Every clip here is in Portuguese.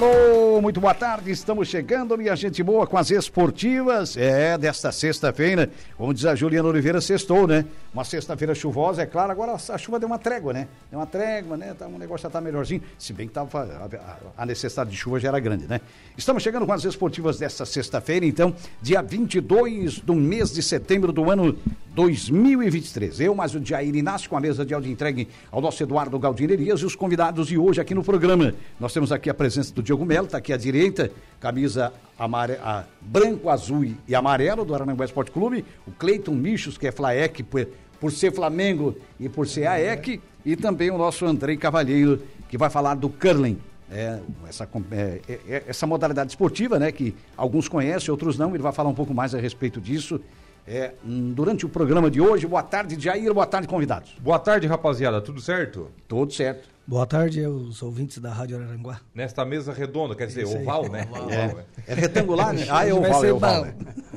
Alô, muito boa tarde. Estamos chegando, minha gente boa, com as esportivas. É, desta sexta-feira, como diz a Juliana Oliveira, sextou, né? Uma sexta-feira chuvosa, é claro. Agora a chuva deu uma trégua, né? Deu uma trégua, né? Tá, o negócio já tá melhorzinho. Se bem que tava, a, a necessidade de chuva já era grande, né? Estamos chegando com as esportivas desta sexta-feira, então, dia 22 do mês de setembro do ano 2023. Eu, mais o Jair Inácio, com a mesa de áudio entregue ao nosso Eduardo Galdinerias e os convidados de hoje aqui no programa. Nós temos aqui a presença do Diogo Melo, está aqui à direita, camisa amare... a... branco, azul e amarelo do Arananguá Esporte Clube, o Cleiton Michos, que é Flaek por, por ser Flamengo e por ser AEC, e também o nosso Andrei Cavalheiro, que vai falar do curling. É, essa, é, é, é, essa modalidade esportiva, né, que alguns conhecem, outros não, ele vai falar um pouco mais a respeito disso é, hum, durante o programa de hoje. Boa tarde, Jair, boa tarde, convidados. Boa tarde, rapaziada, tudo certo? Tudo certo. Boa tarde aos ouvintes da Rádio Araranguá. Nesta mesa redonda, quer dizer, oval, né? Oval. É, é, retangular, né? Ah, é oval, é oval. Né?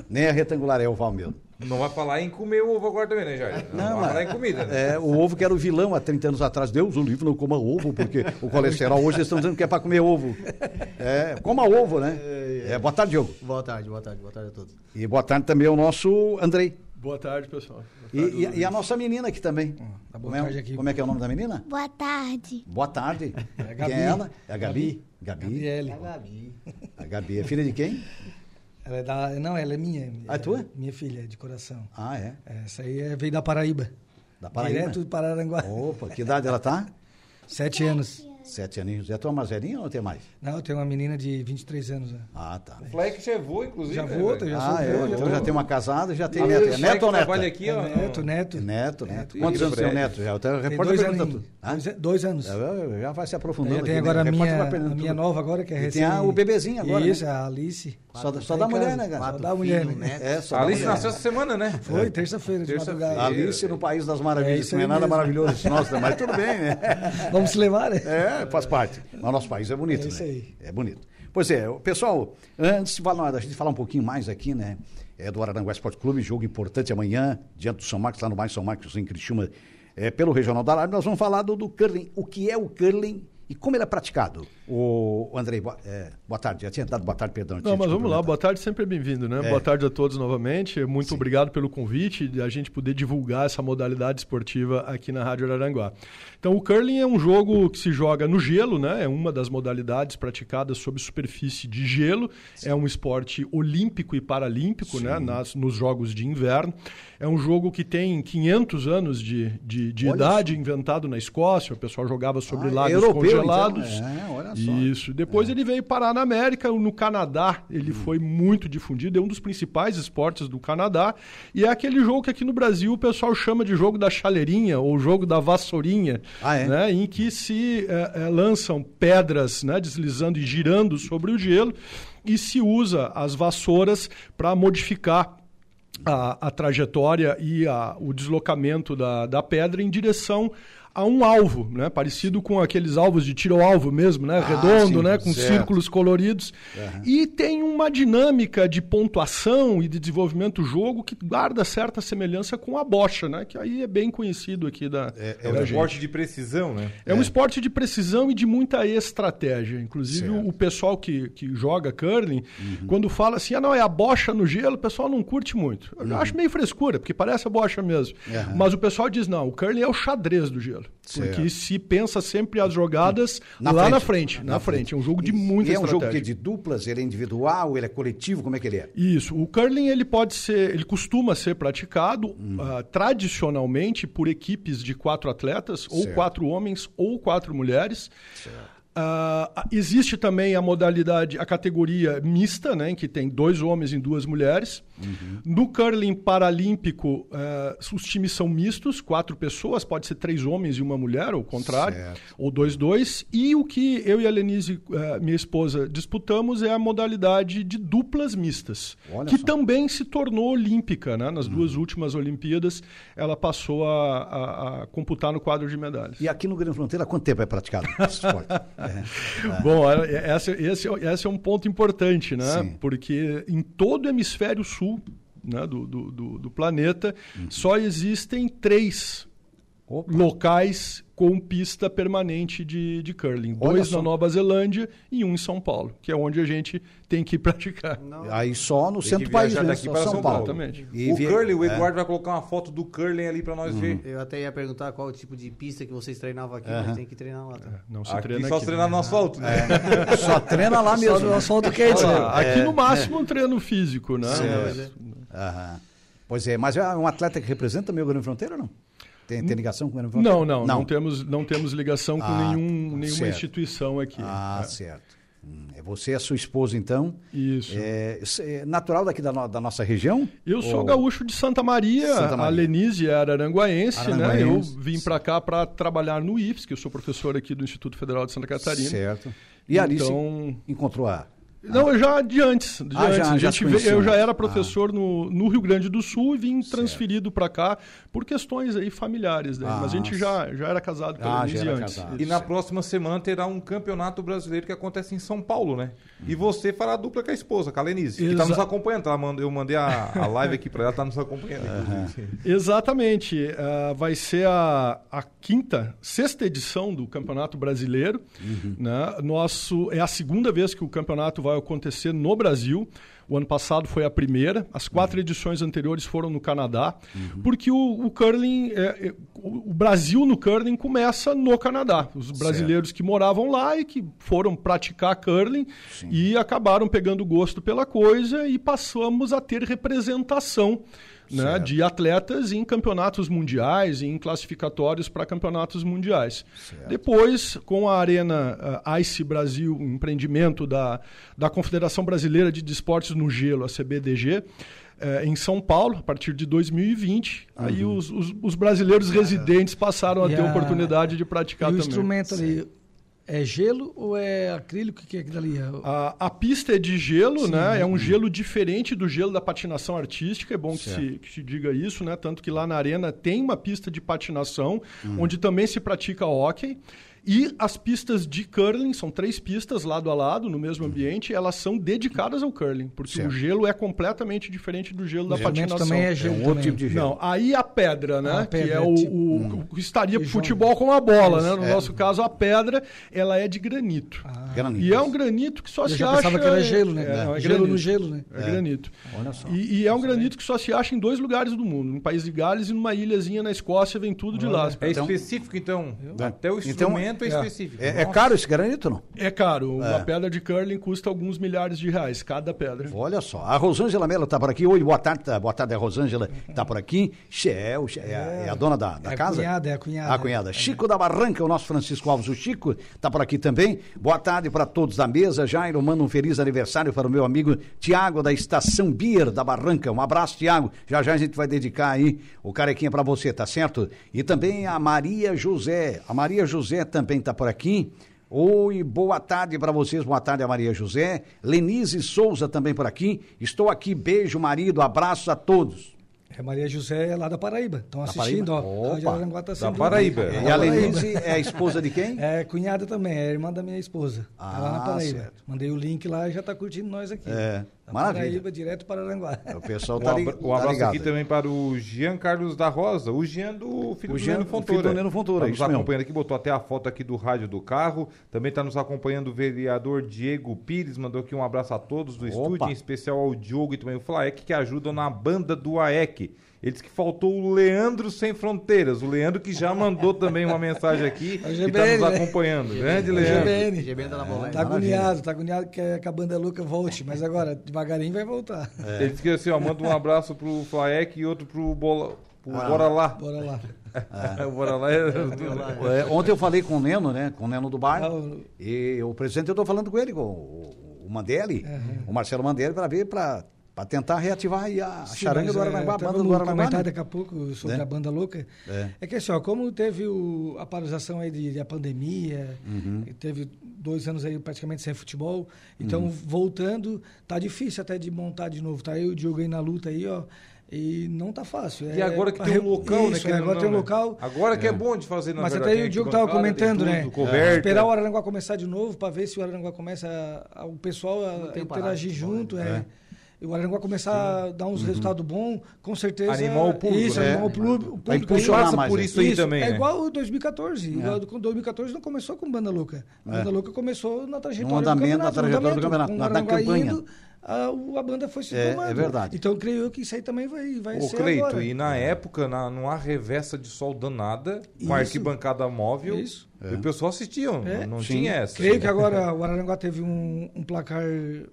Nem é retangular, é oval mesmo. Não vai falar em comer ovo agora também, né, Jair? Não, não vai falar em comida, né? É, o ovo que era o vilão há 30 anos atrás. Deus, o livro não coma ovo, porque o colesterol hoje eles estão dizendo que é para comer ovo. É, coma ovo, né? É, boa tarde, Diogo. Boa tarde, boa tarde, boa tarde a todos. E boa tarde também ao nosso Andrei. Boa tarde, pessoal. Boa tarde, e, e, a nossa menina aqui também. Hum, tá boa como, é, tarde aqui. como é que é o nome da menina? Boa tarde. Boa tarde. É a Gabi. Quem é ela? É a Gabi? Gabi? Gabriele. É a Gabi. A Gabi é filha de quem? Ela é da, não, ela é minha. Ah, é tua? Minha filha, de coração. Ah, é? Essa aí é, veio da Paraíba. Da Paraíba? Direto de Pararanguá. Opa, que idade ela tá? Sete anos. Sete aninhos. É tua mais velhinha ou tem mais? Não, eu tenho uma menina de 23 anos. Né? Ah, tá. O Fleck já voou, inclusive. Já né, voou, já Ah, sou é, vô, então já já tem uma casada e já tem neto. É neto ou neta? trabalha aqui, ó. É neto, neto. Neto, neto. Neto. Quantos anos tem o neto já? Tem repórter dois pergunta aninhos. tudo. Hã? Dois, dois anos. É, Já vai se aprofundando. Tem, tem aqui, agora a né? Minha, nova agora, que é E recém... tem a- o bebezinho agora, Isso, né? a Alice. Só, da- só da em mulher, né, cara? Só da mulher, né? É, só A da Alice mulher. nasceu essa semana, né? Foi, terça-feira, de madrugada. Alice no País das Maravilhas. É isso não é nada mesmo. maravilhoso isso, nossa, mas tudo bem, né? Vamos se levar, né? É, faz parte. Mas o nosso país é bonito, É isso né? aí. É bonito. Pois é, pessoal, antes de falar, da gente falar um pouquinho mais aqui, né? É do Araranguá Esporte Clube, jogo importante amanhã, diante do São Marcos, lá no bairro São Marcos, em Criciúma, é, pelo Regional da Arábia, nós vamos falar do, do curling. O que é o curling e como ele é praticado? O Andrei, é, boa tarde. Já tinha dado boa tarde, perdão. Não, mas vamos lá, boa tarde, sempre é bem-vindo, né? É. Boa tarde a todos novamente. Muito obrigado pelo convite de a gente poder divulgar essa modalidade esportiva aqui na Rádio Araranguá. Então, o curling é um jogo que se joga no gelo, né? É uma das modalidades praticadas sob superfície de gelo. É um esporte olímpico e paralímpico, né? Nas, nos jogos de inverno. É um jogo que tem 500 anos de, de, de idade, inventado na Escócia. O pessoal jogava sobre Ah, é lagos europeu, então. congelados. É, olha só. Isso. Depois ele veio parar na América, no Canadá. Hum. Ele foi muito difundido, é um dos principais esportes do Canadá. E é aquele jogo que aqui no Brasil o pessoal chama de jogo da chaleirinha ou jogo da vassourinha, Ah, é? né? em que se eh, eh, lançam pedras né, deslizando e girando sobre o gelo e se usa as vassouras para modificar a, a trajetória e a- o deslocamento da, da pedra em direção a um alvo, né? Parecido com aqueles alvos de tiro ao alvo mesmo, né? Redondo, sim, né? Com certo. círculos coloridos. E tem uma dinâmica de pontuação e de desenvolvimento do jogo que guarda certa semelhança com a bocha, né? Que aí é bem conhecido aqui da, É um da esporte gente. de precisão, né? É um esporte de precisão e de muita estratégia. Inclusive, Certo. o pessoal que, que joga curling, quando fala assim, ah, não, é a bocha no gelo, o pessoal não curte muito. Eu acho meio frescura, porque parece a bocha mesmo. Mas o pessoal diz, não, o curling é o xadrez do gelo. Certo. Porque se pensa sempre as jogadas Na lá frente. na frente. Na, frente. É um jogo de muita E é um jogo estratégia. que é de duplas, ele é individual, ele é coletivo, como é que ele é? Isso. O curling ele pode ser, ele costuma ser praticado ah, tradicionalmente por equipes de quatro atletas, ou Certo. quatro homens ou quatro mulheres. Ah, existe também a modalidade, a categoria mista, né, em que tem dois homens e duas mulheres. No curling paralímpico, ah, os times são mistos, quatro pessoas, pode ser três homens e uma mulher, ou o contrário, Certo. ou dois, dois. E o que eu e a Lenise, ah, minha esposa, disputamos é a modalidade de duplas mistas, Olha que só. também se tornou olímpica. Né? Nas duas últimas Olimpíadas, ela passou a, a- a computar no quadro de medalhas. E aqui no Grande Fronteira, há quanto tempo é praticado esse esporte? É. Bom, é- esse, esse, esse é um ponto importante, né? Sim. Porque em todo o hemisfério sul né, do, do, do- do planeta Uhum. só existem três Opa. locais com pista permanente de, de curling. Olha Dois só. na Nova Zelândia e um em São Paulo, que é onde a gente tem que praticar. Aí só no Tem centro do país, né? para São São Paulo. Paulo. Exatamente. E o vi- curling, o é. Eduardo vai colocar uma foto do curling ali pra nós ver. Eu até ia perguntar qual o tipo de pista que vocês treinavam aqui, mas tem que treinar lá. Tá? Não se Aqui treina só aqui. se treinar no asfalto, né? Só treina lá Só mesmo. no asfalto quente, né? lá, aqui no máximo um treino físico, né? Certo. Aham. Pois é, mas é um atleta que representa também o Grande Fronteira ou não? Tem, tem ligação com o Grande Fronteira? Não, não, não, temos, não temos ligação com Ah, nenhum, nenhuma certo. instituição aqui. Ah, certo. Hum, É você e a sua esposa, então. Isso. É, é natural daqui da, no- da nossa região? Eu sou Ou- gaúcho de Santa Maria, Santa a Maria. Lenise é araranguaense, né? Eu vim para cá para trabalhar no IFES, que eu sou professor aqui do Instituto Federal de Santa Catarina. Certo. E ali Então, encontrou a. Não, eu já de antes. De Ah, antes. já- A já veio- eu já era professor no, no Rio Grande do Sul e vim transferido para cá por questões aí familiares. Né? Mas a gente Ah, já, já era casado com Ah, a já Lenise era antes. casado. E na próxima semana terá um campeonato brasileiro que acontece em São Paulo, né? E você fará a dupla com a esposa, com a Lenise, que tá Exa- nos acompanhando. Mandou- eu mandei a, a live aqui pra ela, tá nos acompanhando. inclusive. Exatamente. Ah, vai ser a, a quinta, sexta edição do Campeonato Brasileiro. Né? Nosso, é a segunda vez que o campeonato vai acontecer no Brasil. O ano passado foi a primeira. As quatro edições anteriores foram no Canadá. Porque o, o curling, é, é, o o Brasil no curling começa no Canadá. Os brasileiros que moravam lá e que foram praticar curling e acabaram pegando gosto pela coisa e passamos a ter representação né, de atletas em campeonatos mundiais, em classificatórios para campeonatos mundiais. Depois, com a Arena ah, Ice Brasil, um empreendimento da, da Confederação Brasileira de Desportos no Gelo, a CBDG, eh, em São Paulo, a partir de 2020, aí os, os- os brasileiros residentes passaram a E ter a- oportunidade de E praticar o também. instrumento ali é gelo ou é acrílico? O que é aquilo ali? A, a pista é de gelo, né? É um gelo diferente do gelo da patinação artística. É bom que se, que se diga isso, né? Tanto que lá na arena tem uma pista de patinação, onde também se pratica hóquei. E as pistas de curling, são três pistas lado a lado, no mesmo ambiente, elas são dedicadas ao curling, porque Certo. o gelo é completamente diferente do gelo da O patinação. também é É gelo um outro tipo de gelo. Não, aí a pedra, né? Ah, a que pedra, é o, tipo- o- o que estaria futebol com a bola, né? No É. nosso caso, a pedra, ela é de granito. Granito. E é um granito que só Eu se acha... pensava que era gelo, né? É, não, é gelo granito. no gelo, né? É, granito. Olha só. E, e é um granito que só se acha em dois lugares do mundo, no País de Gales e numa ilhazinha na Escócia, vem tudo de lá. É Então- específico, então. É. Até o Então, instrumento é, é. específico. É, é caro esse granito não? É caro, uma pedra de curling custa alguns milhares de reais, cada pedra. Olha só, a Rosângela Mello está por aqui. Oi, boa tarde, tá- boa tarde, a Rosângela está por aqui. Chel, é, a- é a dona da, da É a casa? cunhada, é a cunhada. A cunhada. Chico da Barranca, o nosso Francisco Alves, o Chico, está por aqui também. Boa tarde para todos da mesa. Jairo, manda um feliz aniversário para o meu amigo Tiago, da Estação Beer da Barranca. Um abraço, Tiago. Já já a gente vai dedicar aí o carequinha para você, tá certo? E também a Maria José. A Maria José também está por aqui. Oi, boa tarde para vocês, boa tarde a Maria José. Lenise Souza também por aqui. Estou aqui, beijo, marido, abraço a todos. É Maria José é lá da Paraíba. Estão assistindo, Paraíba? ó. Opa. Tá Da Paraíba. E Da a. Lenise é a esposa de quem? É cunhada também, é irmã da minha esposa. tá lá Ah, na Paraíba. certo. Mandei o link lá e já tá curtindo nós aqui. É, Da maravilha. Paraíba, direto para Aranguá. O pessoal tá, li- um tá abraço ligado. aqui também para o Jean Carlos da Rosa, o Jean do filho O do Jean, Neno o Fontoura. filho do Neno Fontoura, Tá nos isso mesmo. acompanhando aqui, botou até a foto aqui do rádio do carro. Também está nos acompanhando o vereador Diego Pires, mandou aqui um abraço a todos do Opa. estúdio, em especial ao Diogo e também o Flaek, que ajudam na banda do AEC. Ele disse que faltou o Leandro Sem Fronteiras. O Leandro que já mandou também uma mensagem aqui É o e está GBN, nos né? acompanhando. Grande O Leandro. GBN. GBN tá na bola, hein? Tá agoniado, tá agoniado que a que a banda louca volte, mas agora devagarinho vai voltar. É. Ele disse que assim, ó, manda um abraço pro Flaek e outro pro Bola. Pro Ah. Bora lá. Bora lá. O Bora lá é. É, ontem eu falei com o Neno, né? Com o Neno do Ah, bairro. o- E o presidente, eu tô falando com ele, com o, o Mandelli, o Marcelo Mandelli, para ver, para tentar reativar aí a Sim, charanga do é, Aranaguá, a até banda do Aranaguá. comentar né? daqui a pouco sobre Né? a banda louca. É. É. que assim, ó, como teve o, a paralisação aí de, de a pandemia, Uhum. teve dois anos aí praticamente sem futebol, então Uhum. voltando, tá difícil até de montar de novo. Tá aí o Diogo aí na luta aí, ó. E não tá fácil. E agora que tem um local, né? Isso, querendo agora ou tem um não, né? local. Agora que é bom de fazer, na Mas verdade. até o Diogo tava arquibancada, tem comentando, né? tudo, coberta. Esperar o Araranguá começar de novo para ver se o Araranguá começa a- a- o pessoal a, Não tem interagir parado, junto. né? É. o Araranguá começar a dar uns resultados bons, com certeza. Animar o público, Isso, né? animar o público. o público mais por aí. isso aí também, É né? igual o 2014. Igual do- com 2014 não começou com Banda Louca. A Banda Louca começou na trajetória andamento, na do campeonato. no trajetória do campeonato, com na- na campanha. indo, a, a banda foi se É, tomando. é verdade. Então creio eu que isso aí também vai, vai Ô, ser Cleito, agora. e na época, na, numa revessa de sol danada, com a Isso. arquibancada móvel, Isso. E o pessoal assistia, É. não Sim. tinha essa. Creio que agora o Araranguá teve um, um placar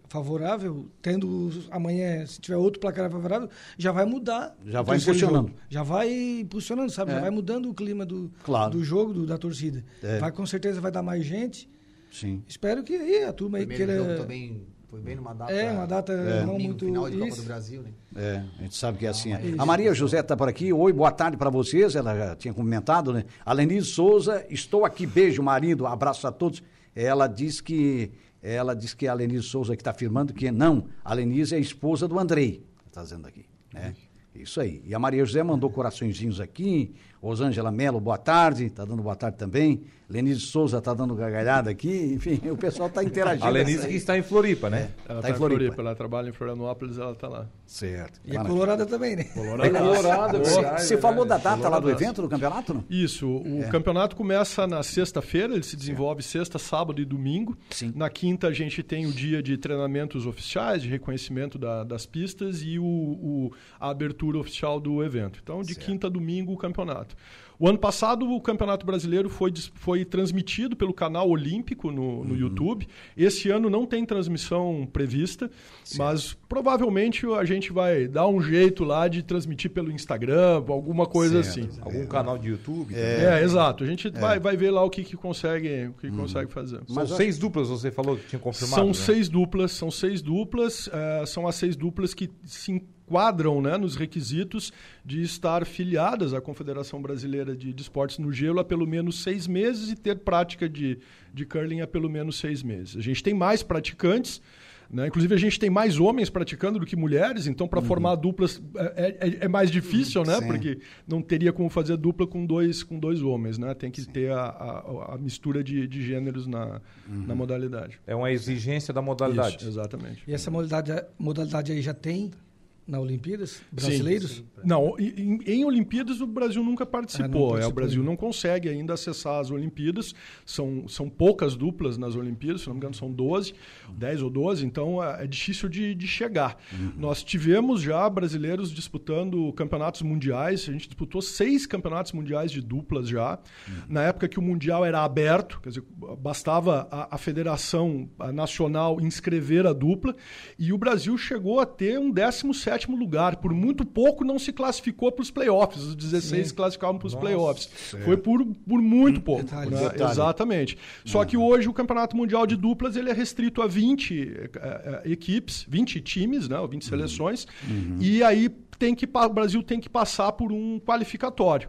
favorável, tendo amanhã, se tiver outro placar favorável, já vai mudar. Já vai impulsionando. jogo. Já vai impulsionando, sabe? É. Já vai mudando o clima do, Claro. do jogo, do- da torcida. É. Vai, com certeza vai dar mais gente. Sim. Espero que aí a turma aí Primeiro jogo queira. também foi bem numa data. É, uma data não domingo, muito- final de Copa isso. do Brasil, né? É, a gente sabe que é assim. é. A Maria José está por aqui. Oi, boa tarde para vocês. Ela já tinha comentado, né? A Lenise Souza, estou aqui. Beijo, marido. Abraço a todos. Ela diz que ela diz que a Lenise Souza que está afirmando que não. A Lenise é a esposa do Andrei. Está dizendo aqui, né? Isso aí. E a Maria José mandou coraçõezinhos aqui. Rosângela Melo, boa tarde. Está dando boa tarde também. Lenise Souza está dando gargalhada aqui. Enfim, o pessoal está interagindo. A Lenise que está em Floripa, né? Ela Tá está em em Floripa. Floripa. ela trabalha em Florianópolis, ela está lá. Certo. E a colorada também, né? É colorada, Você, você falou da data lá do evento, do campeonato, não? Isso, o É. campeonato começa na sexta-feira, ele se desenvolve sexta, sábado e domingo. Sim. Na quinta a gente tem o dia de treinamentos oficiais, de reconhecimento da- das pistas e o, o- a abertura oficial do evento. Então, de quinta a domingo, o campeonato. O ano passado, o Campeonato Brasileiro foi, foi transmitido pelo canal Olímpico no, Uhum. no YouTube. Esse ano não tem transmissão prevista, mas provavelmente a gente vai dar um jeito lá de transmitir pelo Instagram, alguma coisa Certo. assim. Algum canal de YouTube? É, exato. A gente vai, vai ver lá o que, que consegue, o que consegue fazer. São Mas eu seis duplas, você falou que tinha confirmado. São né? seis duplas, são seis duplas, eh, são as seis duplas que se enquadram né, nos requisitos de estar filiadas à Confederação Brasileira de, de Esportes no Gelo há pelo menos seis meses e ter prática de, de curling há pelo menos seis meses. A gente tem mais praticantes. Né? Inclusive, a gente tem mais homens praticando do que mulheres, então, para formar duplas é, é- é mais difícil, né? Sim. Porque não teria como fazer dupla com dois, com dois homens, né? Tem que ter a, a, a mistura de, de gêneros na, na modalidade. É uma exigência da modalidade. Isso, exatamente. E essa modalidade, modalidade aí já tem na Olimpíadas? Brasileiros? Não, em, em Olimpíadas o Brasil nunca participou. Ah, é, o Brasil ainda. não consegue ainda acessar as Olimpíadas. São, são poucas duplas nas Olimpíadas, se não me engano, são 12, 10 ou 12, então é, é difícil de, de chegar. Nós tivemos já brasileiros disputando campeonatos mundiais, a gente disputou seis campeonatos mundiais de duplas já. Na época que o Mundial era aberto, quer dizer, bastava a, a Federação Nacional inscrever a dupla, e o Brasil chegou a ter um 17 lugar. Por muito pouco não se classificou para os playoffs. Os 16 se classificavam para os playoffs. Foi por, por muito pouco. Detalhe. né? Detalhe. Exatamente. Só que hoje o Campeonato Mundial de Duplas ele é restrito a 20 eh, eh, equipes, 20 times, né? ou 20 seleções. E aí tem que, o Brasil tem que passar por um qualificatório.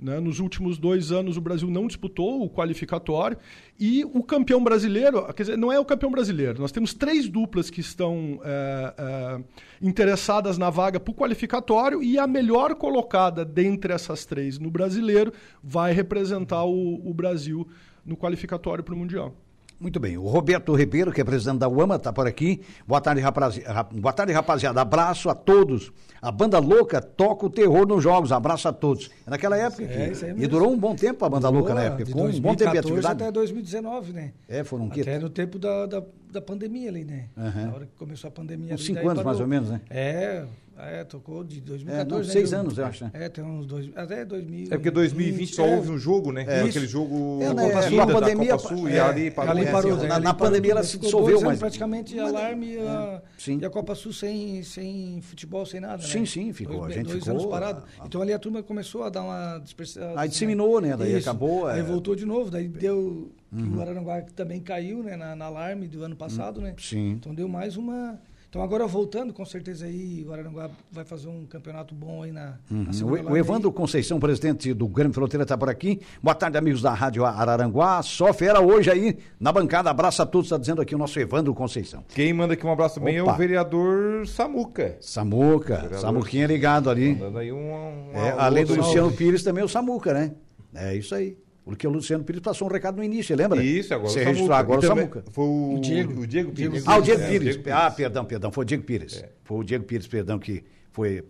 Né? Nos últimos dois anos, o Brasil não disputou o qualificatório. E o campeão brasileiro, quer dizer, não é o campeão brasileiro. Nós temos três duplas que estão eh, eh, interessadas na vaga para o qualificatório. E a melhor colocada dentre essas três no brasileiro vai representar o, o Brasil no qualificatório para o Mundial. Muito bem. O Roberto Ribeiro, que é presidente da UAMA, está por aqui. Boa tarde, rapazi- rap- Boa tarde, rapaziada. Abraço a todos. A banda louca toca o terror nos jogos. Abraço a todos. É Naquela época. que- É, aí e durou um bom tempo a banda louca na época. Ficou um bom tempo de 2014 atividade. até 2019, né? É, foram o quê? Até no tempo da, da, da pandemia ali, né? Aham. Na hora que começou a pandemia. Uns ali, cinco anos, parou. mais ou menos, né? É, é, tocou de 2014. É, não, né? seis anos, eu acho, né? É, tem uns dois, até 2000. É porque 2020 só é. houve um jogo, né? É. Aquele jogo É, né, Copa é, Sul, a pandemia, Copa Sul, e é, ali parou. Ali É, parou, né? na- Ali na parou pandemia ela se dissolveu, mas- praticamente mas- alarme e a, Sim. e a Copa Sul sem, sem futebol, sem nada, Sim, né? sim, ficou. Dois, A gente dois ficou, anos parado. a- a- Então ali a turma começou a dar uma dispersão. Aí disseminou, né? Daí acabou, Aí é. voltou de novo, daí deu... que O Araranguá também caiu, né? Na, na alarme do ano passado, né? Sim. Então deu mais uma... Então agora voltando, com certeza aí o Araranguá vai fazer um campeonato bom aí na, na Uhum. segunda O, o Evandro Conceição, presidente do Grêmio Fronteira, está por aqui. Boa tarde, amigos da Rádio Araranguá. Só fera hoje aí na bancada. Abraço a todos, está dizendo aqui o nosso Evandro Conceição. Quem manda aqui um abraço bem é o vereador Samuca. Samuca, Samuquinha ligado ali. Aí um, um É, alô além do do- Luciano Pires, também o Samuca, né? É isso aí. O Porque o Luciano Pires passou um recado no início, lembra? Isso, agora Você o Samuca. registrou agora o E Samuca. Foi o, O Diego. o Diego Pires. Ah, o Diego É, Pires. Diego Ah, perdão, perdão. Foi o Diego Pires. É. Foi o Diego Pires, perdão, que foi, eh,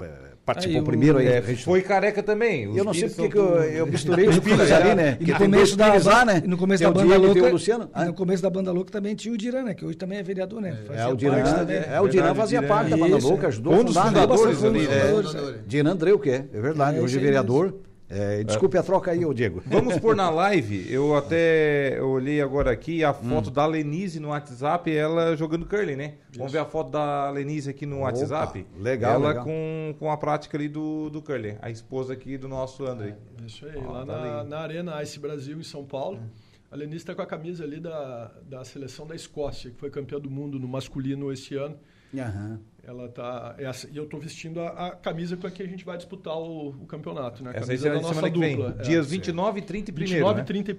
participou Aí o- primeiro aí. É, foi careca também. Os Eu não sei Pires porque que eu, eu misturei os Pires ali, né? E Porque no começo da, Pires lá, né? e no começo Tem da o banda Diego e louca, o Luciano. e Ah, no começo da banda louca também tinha o Diran, né? Que hoje também é vereador, né? É, Fazia o Diran, parte é, é, o Diran o fazia parte da banda louca, é. ajudou Um a dos fundar, né? fundadores um ali, né? Diran Andreu, que é, é verdade. É, hoje é vereador. É, desculpe a troca aí, ô Diego. Vamos pôr na live. Eu até eu olhei agora aqui a foto Hum. da Lenise no WhatsApp, ela jogando curling, né? Vamos ver a foto da Lenise aqui no Opa, WhatsApp. legal, Ela legal. Com, com a prática ali do, do curling. A esposa aqui do nosso André. Isso aí, Ó, lá tá na, na Arena Ice Brasil, em São Paulo. A Lenice está com a camisa ali da, da seleção da Escócia, que foi campeã do mundo no masculino esse ano. Aham. Ela tá. Essa, e eu estou vestindo a, a camisa com a que a gente vai disputar o, o campeonato, né? A Essa camisa será da de nossa semana dupla. é. Dias 29, 30 e 1 29, né? 30 e 1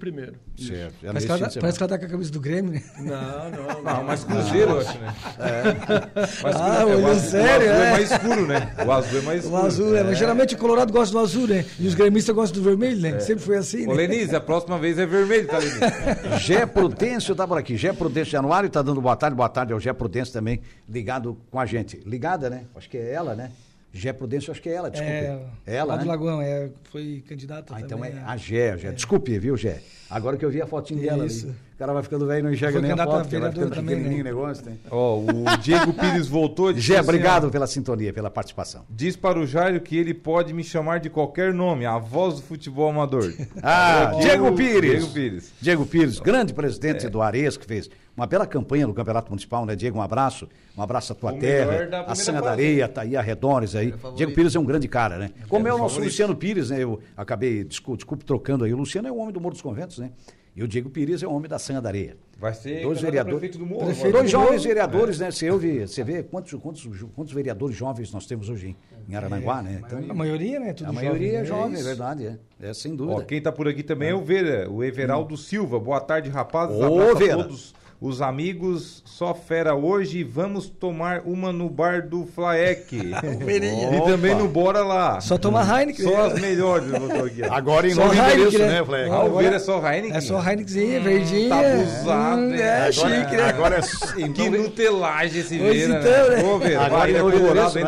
Certo. Já Parece que, ela tá, parece que ela tá com a camisa do Grêmio, né? Não, não, Não, não. mas Cruzeiro, eu acho, né? Mas Ah, é, o azul, sério, o azul é? é? mais escuro, né? O azul é mais O escuro. azul, né? Mas geralmente o Colorado gosta do azul, né? E os gremistas gostam do vermelho, né? Sempre foi assim, Ô, né? Lenise, a próxima vez é vermelho, tá, Lenise? Gé Prudêncio tá por aqui. Gé Prudêncio Januário tá dando boa tarde. Boa tarde ao Gé Prudêncio também, ligado com a gente. Ligada, né? Acho que é ela, né? Gé Prudêncio, acho que é ela, desculpe. É, ela, lá do né? Lagoão, é, foi candidata Ah, também. então é né? a Gé, Gé. Desculpe, viu, Gé? Agora que eu vi a fotinha dela ali. O cara vai ficando velho e não enxerga Foi nem a foto, vai ficando também, pequenininho né? o negócio. Né? Ó, o Diego Pires voltou. Gé, assim, obrigado pela sintonia, pela participação. Diz para o Jairo que ele pode me chamar de qualquer nome, a voz do futebol amador. Ah, É, Diego Pires. Diego Pires. Diego Pires, grande presidente do Ares, que fez uma bela campanha no Campeonato Municipal, né, Diego? Um abraço. Um abraço à tua O da terra, a Sanga da. Areia, tá aí arredores aí. favorito. Diego Pires é um grande cara, né? Como é, o nosso favorito. Luciano Pires, né? Eu acabei, desculpe, desculpe, trocando aí. O Luciano é o homem do Morro dos Conventos, né? E o Diego Pires é o homem da Sanga da Areia. Vai ser Dois a vereadores. prefeito do Morro. Prefeito. Dois do jovens Morro, vereadores, né? Você ouve, você vê quantos, quantos, quantos vereadores jovens nós temos hoje em, em Arananguá, né? Então, A maioria, né? Tudo a maioria é jovem, é verdade, é. É sem Ó, dúvida. quem tá por aqui também é o Vera, o Everaldo Silva. Boa tarde, rapazes. Ô, Abraço Vera. a todos os amigos. Só fera hoje. Vamos tomar uma no bar do Flaek. E também no Bora Lá. Só tomar Heineken. Só né? as melhores, aqui. ó. Agora em Só novo Heineken, endereço, né? né, Fleck? Ah, o agora- é só Heineken? É só Heinekenzinha, verdinha. tá abusado, Hum, hein? É, Agora- chique, né? Agora é Que nutelagem esse Vera. então, né? Ô, Vera, Agora vai, é novo endereço,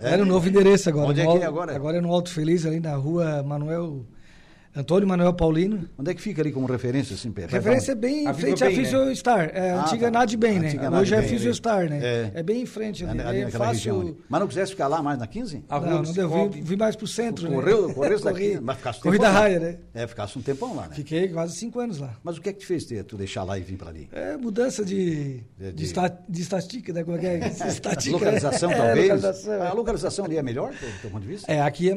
né? No novo endereço agora. Onde é que é agora? Agora é no Alto Feliz, ali na rua Manuel. Antônio Manuel Paulino. Onde é que fica ali como referência, assim, Pé? Vai Referência é bem em frente à Bem, né? Fisio Star. É, Ah, antiga tá. Nad Bem, né? Antiga Hoje é Bem, Fisio ali. Star, né? É. É. bem em frente um- ali. ali é região fácil. ali. Mas não quisesse ficar lá mais na 15? A rua Não, não deu. Vim, vim mais pro centro, né? Correu, correu daqui, Corri. mas ficasse um lá. raia, né? É, ficasse um tempão lá, né? Fiquei quase cinco anos lá. Mas o que é que te fez ter, tu deixar lá e vir pra ali? É mudança de, De- de, de- esta- de estatística, né? Como é que é? Estatística, Localização, né? talvez? É, localização, é. A localização ali é melhor, do teu ponto de vista? É, aqui é,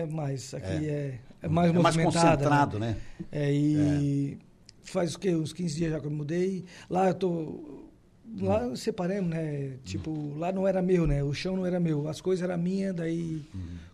é mais, aqui é, é mais É mais movimentada. concentrado, né? É, e faz o quê? Uns 15 dias já que eu me mudei. Lá eu tô. Lá separamos, né? Tipo, lá não era meu, né? O chão não era meu. As coisas eram minhas, daí.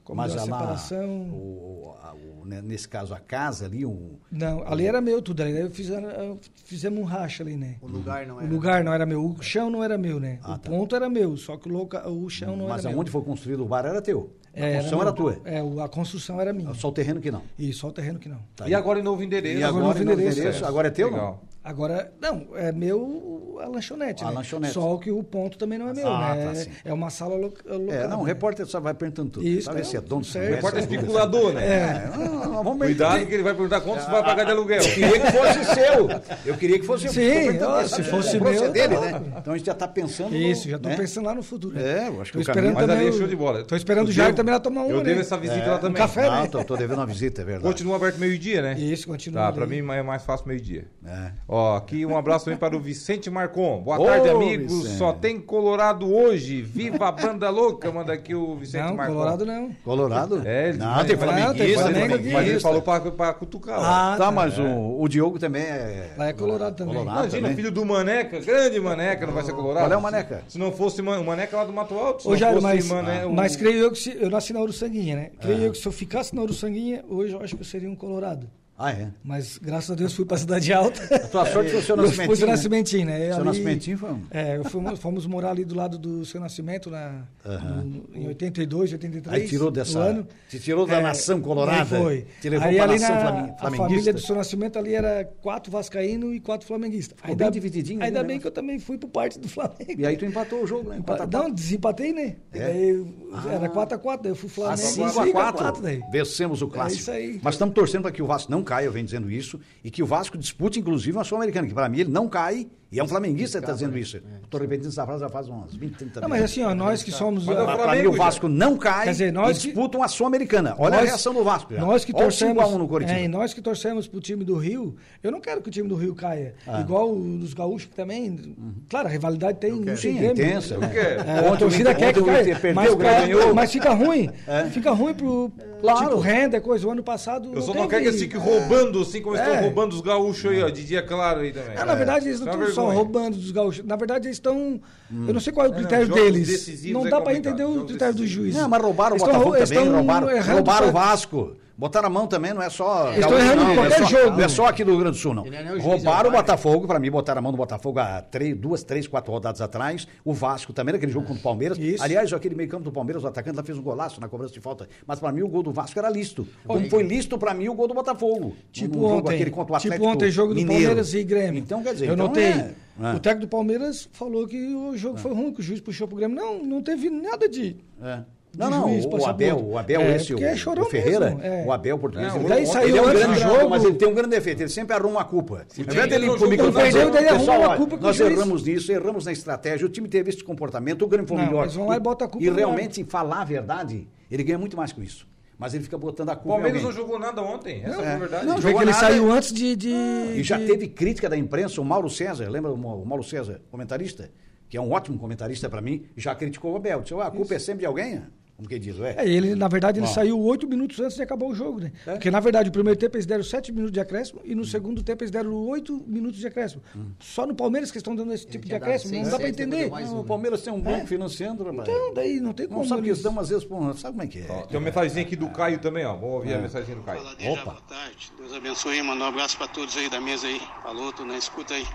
Como Mas deu a lá, separação. o- a- o- né, nesse caso, a casa ali, um, Não, ali era meu tudo. Ali eu fiz, eu- fizemos um racha ali, né? O lugar não O era. lugar não era meu, o chão não era meu, né? Ah, o tá. ponto era meu, só que o, loca, o chão não mas era meu. aonde foi construído o bar era teu. A É, construção era, meu. tua. É, o- a construção era minha. Só o terreno que não. E só o terreno que não. Tá E aí. agora em novo endereço. E agora agora, em novo endereço, endereço, é. agora é teu, Legal. Agora, não, é meu a lanchonete, A né? lanchonete. Só que o ponto também não é meu, Ah, né? tá, É- sim. é uma sala lo- não? É, não, o né? repórter só vai perguntando tudo. Isso, ver não, se é dono, se certo. não O é, repórter é é especulador, né? É, não, não, vamos Cuidado que ele vai perguntar quanto você vai pagar de aluguel. Eu queria que fosse seu. Eu queria que fosse Sim, ó, se sabe, fosse processo meu, dele, tá né? Então a gente já está pensando. Isso, no- já tô né? pensando lá no futuro. né? É, eu acho que Tô o caminho- Mas ali é show de bola. Tô esperando o Jair também lá tomar um, Eu né? devo essa visita lá também. café, Não, né? tô, tô devendo uma visita, é verdade. Continua aberto meio-dia, né? Isso, continua. Tá, pra ali. mim é mais fácil meio-dia. É. Ó, aqui um abraço também para o Vicente Marcon. Boa Ô, tarde, amigos. Vicente. Só tem Colorado hoje. Viva a banda louca. Manda aqui o Vicente Não, Marcon. Colorado não. Colorado? É, ele não, tem flamenguista. tem Flamengo Mas ele falou pra, pra cutucar. lá. Ah, Tá, tá. mas o, o Diogo também é. Lá é Colorado também. Colorado Imagina, também. filho do Maneca, grande Maneca, não vai ser Colorado? Qual é o Maneca? Se não fosse Man- o Maneca lá do Mato Alto, se Ô, fosse mas, Mané, o- mas creio eu que se, eu nasci na Uruçanguinha, né? Creio Ah. eu que se eu ficasse na Uruçanguinha, hoje eu acho que eu seria um colorado. Ah, é? Mas graças a Deus fui para Cidade Alta. A tua sorte foi o seu Eu Nascimentinho. fui pro né? Nascimentinho, né? Seu Ali- Nascimentinho foi um- É, fomos, fomos morar ali do lado do seu Nascimento, na, no- em 82, 83. Aí tirou dessa- no ano. te tirou da nação colorada, foi. te levou pra ali nação na, flami- A flamenguista. família do seu Nascimento ali era quatro vascaíno e quatro flamenguistas. Ficou bem divididinho Ainda o bem negócio. que eu também fui por parte do Flamengo. E aí tu empatou o jogo, né? Empa- Empata- Não, desempatei, né? É? Daí era 4x4, daí eu fui A Flamengo 5 a 4 4 daí. vencemos o clássico. É isso aí. Mas estamos torcendo para que o Vasco não caia, eu venho dizendo isso, e que o Vasco dispute, inclusive, uma Sul-Americana, que para mim ele não cai, e é um flamenguista que está dizendo isso. Estou repetindo essa frase já faz uns 20, 30 Não, mas assim, ó, nós que somos. Mas ah, o Para mim Flamengo o Vasco não cai Quer dizer, nós e que- disputam a Sul-Americana. Olha a Nós- reação do Vasco. já. Nós que Olha o torcemos, 5 a 1 no Coritiba. é, nós que torcemos pro time do Rio, eu não quero que o time do Rio caia. Igual os gaúchos que também. Claro, a rivalidade tem e Sim, Grêmio. intensa. Quero. É, a o torcida quer que o caia, mas, o ganhou. mas fica ruim. Fica ruim pro Claro. tipo renda, coisa. O ano passado. Eu só não quero que eles fiquem roubando, assim como É. estão roubando os gaúchos aí, ó, de dia claro aí também. Ah, na verdade, eles não é estão só vergonha. roubando dos gaúchos. Na verdade, eles estão. Eu não sei qual é o não, critério deles. Não é dá para complicado, entender o critério do decisivos. juiz. Não, mas roubaram o Eles Botafogo eles também, roubaram, errando roubaram o Vasco. Botaram a mão também, não é só. Eles estão errando não, é qualquer só- jogo. Não é só aqui do Rio Grande do Sul, não. É Roubaram é o Botafogo, pra mim, botaram a mão do Botafogo há três, duas, três, quatro rodadas atrás. O Vasco também, naquele jogo contra o Palmeiras. Isso. Aliás, aquele meio campo do Palmeiras, o atacante lá fez um golaço na cobrança de falta. Mas pra mim, o gol do Vasco era listo. Como foi listo pra mim o gol do Botafogo. Tipo Num jogo ontem, aquele contra o tipo Atlético ontem, jogo do Mineiro. Palmeiras e Grêmio. Então, quer dizer, eu então notei. é- é. O técnico do Palmeiras falou que o jogo foi ruim, que o juiz puxou pro Grêmio. Não, não teve nada de. É. Não, não, juiz o Abel, o Abel, É, esse, o, é o Ferreira, mesmo, é. o Abel português, Não, ele, daí saiu ele é um antes grande jogo. mas ele tem um grande defeito, ele sempre arruma a culpa. Ao invés dele ir pro microfone ele ele pessoal, arruma a culpa com o nós juiz. erramos nisso, erramos na estratégia, o time teve esse comportamento, o Grêmio foi Não, melhor. eles vão lá e botam a culpa E realmente, falar a verdade, ele ganha muito mais com isso. Mas ele fica botando a O culpa em Palmeiras não jogou nada ontem, essa Não, é a é. verdade. Não, jogou que ele nada. saiu antes de. de E já de- teve crítica da imprensa, o Mauro César, lembra o o Mauro César, comentarista? Que é um ótimo comentarista pra mim, já criticou o Abel. Disse, "Ué, a culpa é sempre de alguém? Como que diz, ué? É, ele, na verdade, ele Ó. saiu oito minutos antes de acabar o jogo, né? É? Porque, na verdade, o primeiro tempo eles deram sete minutos de acréscimo e no segundo tempo eles deram oito minutos de acréscimo. Só no Palmeiras que estão dando esse tipo de tinha dado acréscimo, não seis, dá pra sete, depois entender. Não, um, o Palmeiras tem um banco financiando, rapaz. Então, daí não tem como. Não sabe que eles- eles dão às vezes, pô, sabe como é que é? Ó, tem uma mensagenzinha aqui do Caio também, ó. Vamos ouvir a mensagem do Caio. Fala, Deja, Opa. boa tarde. Deus abençoe aí, manda um abraço pra todos aí da mesa aí. Falou, tô na escuta aí.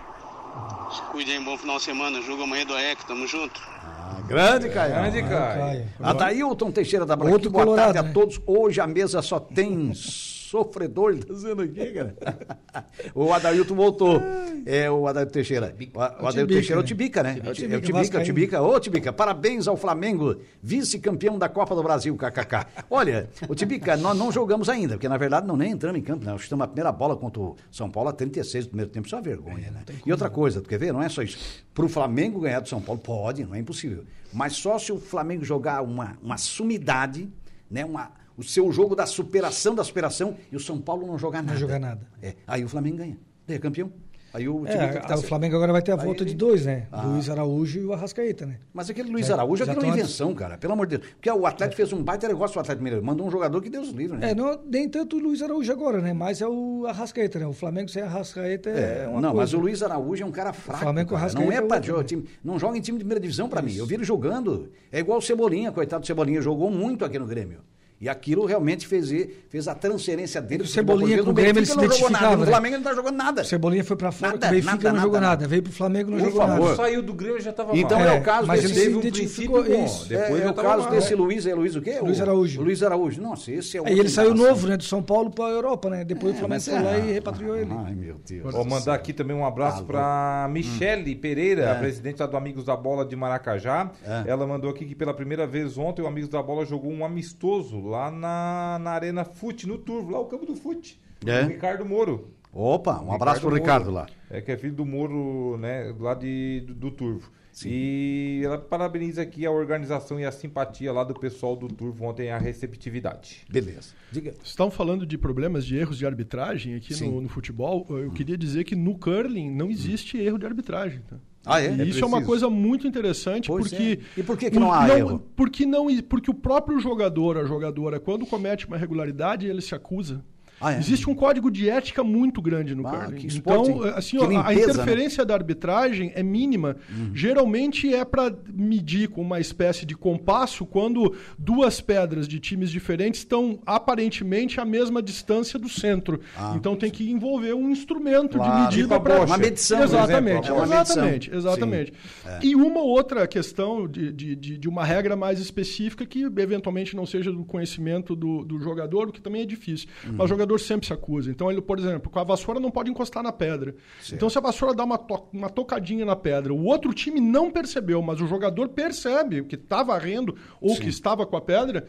Se cuide aí, bom final de semana. Jogo amanhã do AEC, tamo junto. Ah, grande, Caio. Grande, Caio. Caio. Adailton Teixeira da Braquinha, Outro boa colorado, tarde a né? todos. Hoje a mesa só tem sofredor, ele tá dizendo aqui, cara. o Adailton voltou. É o Adailton Teixeira. O, o Adailton Teixeira é o? Tibica, né? É o Tibica, é o Tibica. Ô, Tibica, parabéns ao Flamengo, vice-campeão da Copa do Brasil, kkk. Olha, o Tibica, nós não jogamos ainda, porque na verdade não nem entramos em campo? Nós chutamos a primeira bola contra o São Paulo a 36 do primeiro tempo, isso é uma vergonha, né? E outra coisa, tu quer ver? Não é só isso. Pro Flamengo ganhar do São Paulo, pode, não é impossível. Mas só se o Flamengo jogar uma, uma sumidade, né? Uma, o seu jogo da superação da superação e o São Paulo não jogar nada. jogar nada. É, aí o Flamengo ganha. Daí é campeão. Aí o É, que tá o certo. Flamengo agora vai ter a volta ele- de dois, né? Ah. Luiz Araújo e o Arrascaeta, né? Mas aquele Luiz Araújo, já é uma invenção, cara. Pelo amor de Deus. Porque o Atlético fez um baita negócio do Atlético Mineiro. Mandou um jogador que Deus livre, né? É, não, nem tanto o Luiz Araújo agora, né? Mas é o Arrascaeta, né? O Flamengo sem Arrascaeta é, É, uma não, mas coisa. o Luiz Araújo é um cara fraco. Flamengo com cara. Não é é pra jogar time. Não joga em time de primeira divisão pra mim. Eu vi ele jogando. É igual o Cebolinha, coitado do Cebolinha. Jogou muito aqui no Grêmio. E aquilo realmente fez, fez a transferência dele. O Cebolinha com o Grêmio, Benfica ele se não jogou nada. identificava, No né? Flamengo ele não tá jogando nada. O Cebolinha foi pra fora, Nada, o Benfica nada, não jogou nada, nada. Veio pro Flamengo, não Por jogou favor. nada. Saiu do Grêmio já tava Então mal. é, É, o caso mas desse. ele se Teve um identificou princípio bom. isso. Depois é, já o caso mal. desse Luiz, é Luiz o quê? Luiz O- Araújo. o Luiz Araújo. Nossa, esse é o. Aí ele saiu novo, né? Do São Paulo pra Europa, né? Depois o Flamengo mas foi lá é- e repatriou ele. Ai, meu Deus. Vou mandar aqui também um abraço Alô. para Michele Pereira, É. a presidente do Amigos da Bola de Maracajá. É. Ela mandou aqui que pela primeira vez ontem o Amigos da Bola jogou um amistoso lá na, na Arena Fute, no Turvo, lá o campo do Fute. É. O Ricardo Moro. Opa, um abraço pro Moro. Ricardo lá. É que é filho do Moro, né, lá de, do, do Turvo. E ela parabeniza aqui a organização e a simpatia lá do pessoal do Turvo ontem, a receptividade. Beleza. Diga. Estão falando de problemas de erros de arbitragem aqui Sim. no, no futebol. Eu queria dizer que no curling não existe erro de arbitragem. tá? Ah, é? E É isso é uma preciso. coisa muito interessante Pois porque é. E por que que não há erro? Porque não porque o próprio jogador, a jogadora, quando comete uma irregularidade, ele se acusa. Ah, é? Existe um código de ética muito grande no Ah, curling. que esporte, então, assim, ó, a limpeza, né? Uhum. interferência da arbitragem é mínima. Geralmente é para medir com uma espécie de compasso quando duas pedras de times diferentes estão aparentemente à mesma distância do centro. Então tem que envolver um instrumento Ah, Claro. de medida Tipo a para bocha. Uma medição, Exatamente, exemplo, é uma exatamente, medição. exatamente. E uma outra questão de, de, de, uma regra mais específica que eventualmente não seja do conhecimento do, do jogador, o que também é difícil. Mas o jogador sempre se acusa. Então, ele, por exemplo, com a vassoura não pode encostar na pedra. Então, se a vassoura dá uma, to uma tocadinha na pedra, o outro time não percebeu, mas o jogador percebe que está varrendo ou que estava com a pedra.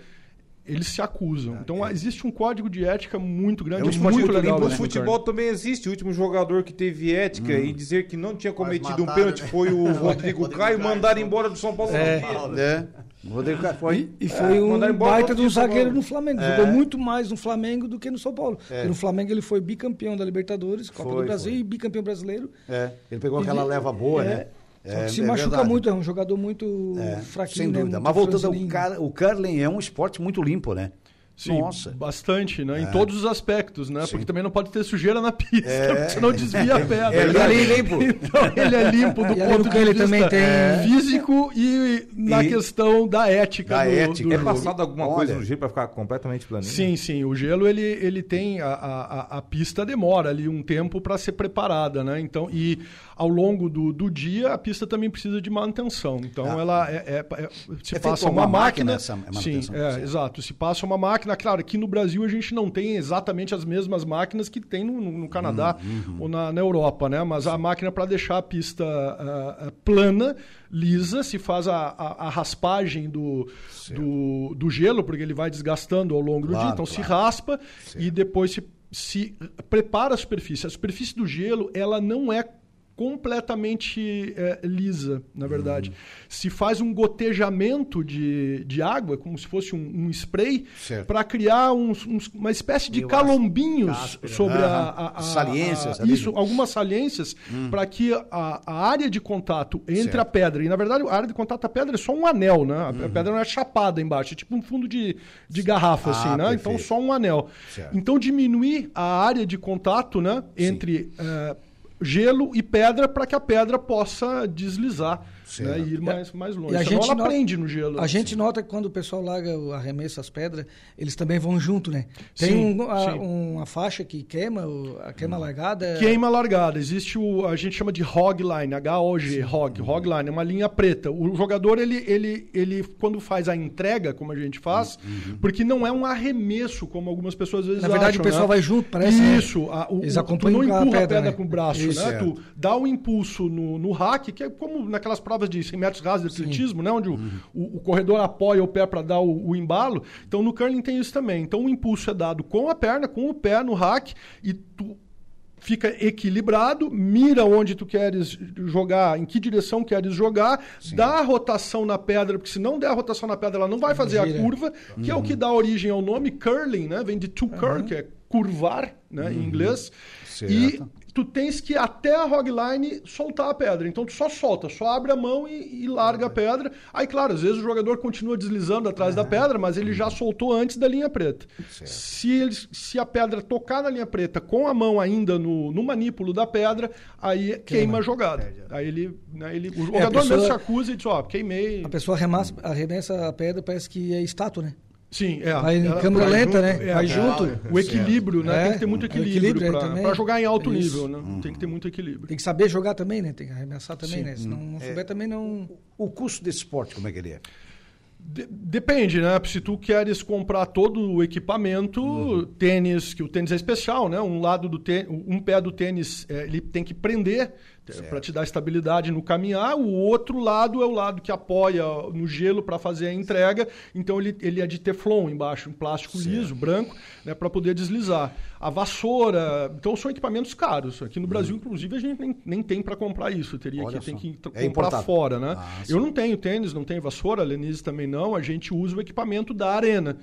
Eles se acusam. Então existe um código de ética muito grande, É um é muito muito legal. limpo, No futebol também existe. O último jogador que teve ética e dizer que não tinha cometido um pênalti né? foi o Rodrigo Caio, mandaram então. embora do São Paulo. É. É. O Rodrigo Caio foi. E foi um mandaram embora baita de um zagueiro no Flamengo. Jogou muito mais no Flamengo do que no São Paulo. Porque no Flamengo ele foi bicampeão da Libertadores, Copa Foi, do Brasil foi. e bicampeão brasileiro. É. Ele pegou E aquela de- leva boa, é. né? Só É, que se é machuca verdade. muito, é um jogador muito É, fraquinho. sem né? dúvida. Muito Mas voltando ao o curling é um esporte muito limpo, né? Sim, Nossa. bastante, né? Em todos os aspectos, né? Porque também não pode ter sujeira na pista, É. porque senão desvia a pedra. É, ele né? é limpo. Então ele é limpo do E ponto de vista também tem- físico e na E- questão da ética Da do, ética. do É jogo. passado alguma Olha. coisa no gelo pra ficar completamente planinho? Sim, sim. O gelo ele, ele tem a, a, a- a pista demora ali um tempo para ser preparada, né? Então e ao longo do, do dia a pista também precisa de manutenção. Então Ah. ela é, é- é- se É passa alguma uma máquina máquina, essa sim, manutenção, é, certo. exato. Se passa uma máquina, claro, aqui no Brasil a gente não tem exatamente as mesmas máquinas que tem no, no- Canadá Uhum, ou na, na Europa, né? Mas a máquina para deixar a pista ah, plana, lisa, se faz a, a- a raspagem do, do, do gelo, porque ele vai desgastando ao longo do Claro, dia, então se claro. raspa e depois se, se prepara a superfície. A superfície do gelo, ela não é completamente eh, lisa, na verdade. Se faz um gotejamento de, de água, como se fosse um, um spray, para criar uns- uns- uma espécie de Meio calombinhos sobre a, a- a- Saliências a- isso, algumas saliências, para que a, a área de contato entre Certo. a pedra, e na verdade a área de contato da pedra é só um anel, né? A a pedra não é chapada embaixo, é tipo um fundo de, de garrafa, Ah, assim, né? perfeito. Então só um anel. Certo. Então diminuir a área de contato, né? Entre eh, gelo e pedra para que a pedra possa deslizar né, e ir mais, mais longe. E a Senão gente ela nota- prende no gelo. A gente nota que quando o pessoal larga o arremesso as pedras, eles também vão junto, né? Tem Sim, um- a- sim. uma faixa que queima, a queima largada. Queima largada. Existe o. A gente chama de hog line, H-O-G, hog. Hog line, é uma linha preta. O jogador, ele, ele, ele, quando faz a entrega, como a gente faz, porque não é um arremesso, como algumas pessoas às vezes Na verdade, acham, o pessoal né? vai junto, parece, né? Isso. a- o, Eles acompanham tu não a empurra a pedra, pedra né? com o braço, Isso. né? Tu dá o impulso no, no hack, que é como naquelas provas de 100 metros rasos de atletismo, né? Onde o- o, o corredor apoia o pé para dar o, o embalo. Então no curling tem isso também. Então o impulso é dado com a perna, com o pé no hack e tu fica equilibrado, mira onde tu queres jogar, em que direção queres jogar, dá a rotação na pedra, porque se não der a rotação na pedra, ela não vai fazer a Gira. curva, que é o que dá origem ao nome curling, né? Vem de to curl, que é curvar, né, em inglês. E Certo. Tu tens que até a hogline soltar a pedra. Então tu só solta, só abre a mão e, e larga a pedra. Aí, claro, às vezes o jogador continua deslizando atrás da pedra, mas ele já soltou antes da linha preta. Se, ele, se a pedra tocar na linha preta com a mão ainda no, no manípulo da pedra, aí queima, a jogada. Aí ele, né, ele, o jogador pessoa- mesmo se acusa e diz, ó, queimei. A pessoa arremassa, arremessa a pedra, parece que é estátua, né? Sim, é. Vai em câmera vai lenta, junto, né? é, Vai é, junto. O equilíbrio, né? É, Tem que ter muito o equilíbrio, pra jogar em alto Isso. nível, né? Tem que ter muito equilíbrio. Tem que saber jogar também, né? Tem que arremessar também, Sim. né? Se não, não souber também não. O custo desse esporte, como é que ele é? De- depende, né? Se tu queres comprar todo o equipamento, tênis, que o tênis é especial, né? Um lado do tênis, um pé do tênis, é, ele tem que prender para te dar estabilidade no caminhar. O outro lado é o lado que apoia no gelo para fazer a entrega. Então ele, ele é de teflon embaixo, um plástico liso, branco, né? Para poder deslizar. A vassoura, então são equipamentos caros. Aqui no Brasil, inclusive, a gente nem, nem tem para comprar isso. Teria Olha que tem que É comprar importado. fora, né? Ah. Eu não tenho tênis, não tenho vassoura, a Lenise também não. A gente usa o equipamento da Arena.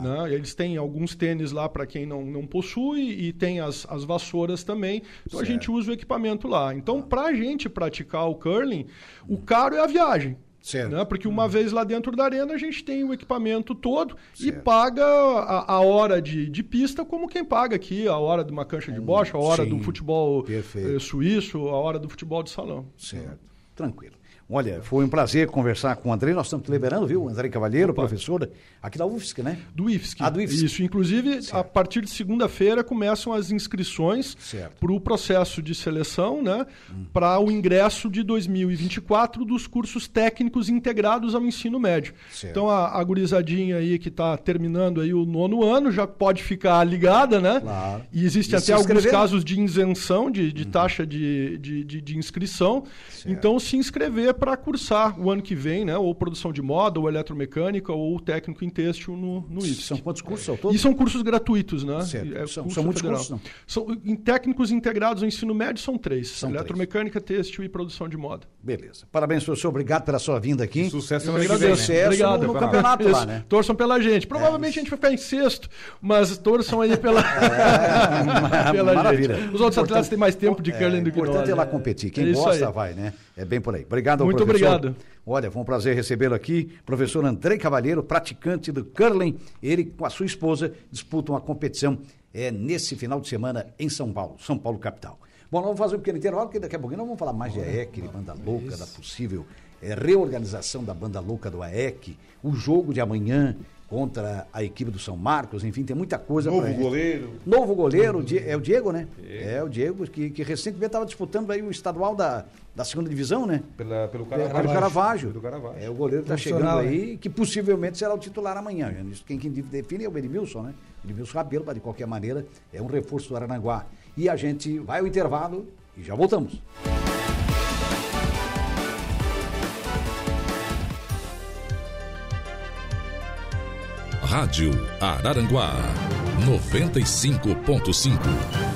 Né? Eles têm alguns tênis lá para quem não, não possui e tem as, as vassouras também. Então a gente usa o equipamento lá. Então, para a gente praticar o curling, o caro é a viagem. Certo. Né? Porque uma vez lá dentro da arena a gente tem o equipamento todo e Certo. paga a, a hora de, de pista como quem paga aqui, a hora de uma cancha de bocha, a hora sim. do futebol Perfeito. eh, suíço, a hora do futebol de salão. Certo. Tranquilo. Olha, foi um prazer conversar com o André. Nós estamos te liberando, viu? André Cavalheiro, professor aqui da UFSC, né? Do IFSC. Ah, do IFSC. Isso, inclusive, a partir de segunda-feira começam as inscrições Certo. para o processo de seleção, né? Para o ingresso de 2024 dos cursos técnicos integrados ao ensino médio. Certo. Então, a, a gurizadinha aí que está terminando aí o nono ano já pode ficar ligada, né? Claro. E existe E até alguns casos de isenção de, de taxa de, de, de- de inscrição. Então, se inscrever para cursar o ano que vem, né? Ou produção de moda, ou eletromecânica, ou técnico em têxtil no, no IFSC. São quantos cursos ao todo? E são cursos gratuitos, né? Certo. É São- curso são muitos cursos, não? São, em técnicos integrados ao ensino médio são três. São Eletromecânica, têxtil e produção de moda. Beleza. Parabéns, professor. Obrigado pela sua vinda aqui. Sucesso agradeço. vem, né? Sucesso no campeonato lá, né? Torçam pela gente. Provavelmente a gente vai ficar em sexto, mas torçam aí pela, pela maravilha. gente. Os outros atletas têm mais tempo de curling É, do que nós. importante é lá né? competir. Quem É gosta, aí. vai, né? É bem por aí. Obrigado Muito professor. obrigado. Olha, foi um prazer recebê-lo aqui. Professor Andrei Cavalheiro, praticante do curling. Ele, com a sua esposa, disputam a competição é, nesse final de semana em São Paulo, São Paulo capital. Bom, nós vamos fazer um pequeno intervalo, porque daqui a pouquinho nós vamos falar mais de AEC, de Banda Louca, da possível é, reorganização da Banda Louca do AEC, o jogo de amanhã contra a equipe do São Marcos, enfim, tem muita coisa Novo goleiro. Novo goleiro, é o Diego, né? É o Diego, que, que recentemente estava disputando aí o estadual da, da segunda divisão, né? Pela, pelo Pelo Caravaggio. Caravaggio. Pelo Caravaggio. É, o goleiro está chegando Profissional, aí, que possivelmente será o titular amanhã. Isso Quem, quem define é o Edmilson, né? Edmilson Rabelo, mas de qualquer maneira é um reforço do Aranaguá. E a gente vai ao intervalo e já voltamos. Rádio Araranguá 95.5.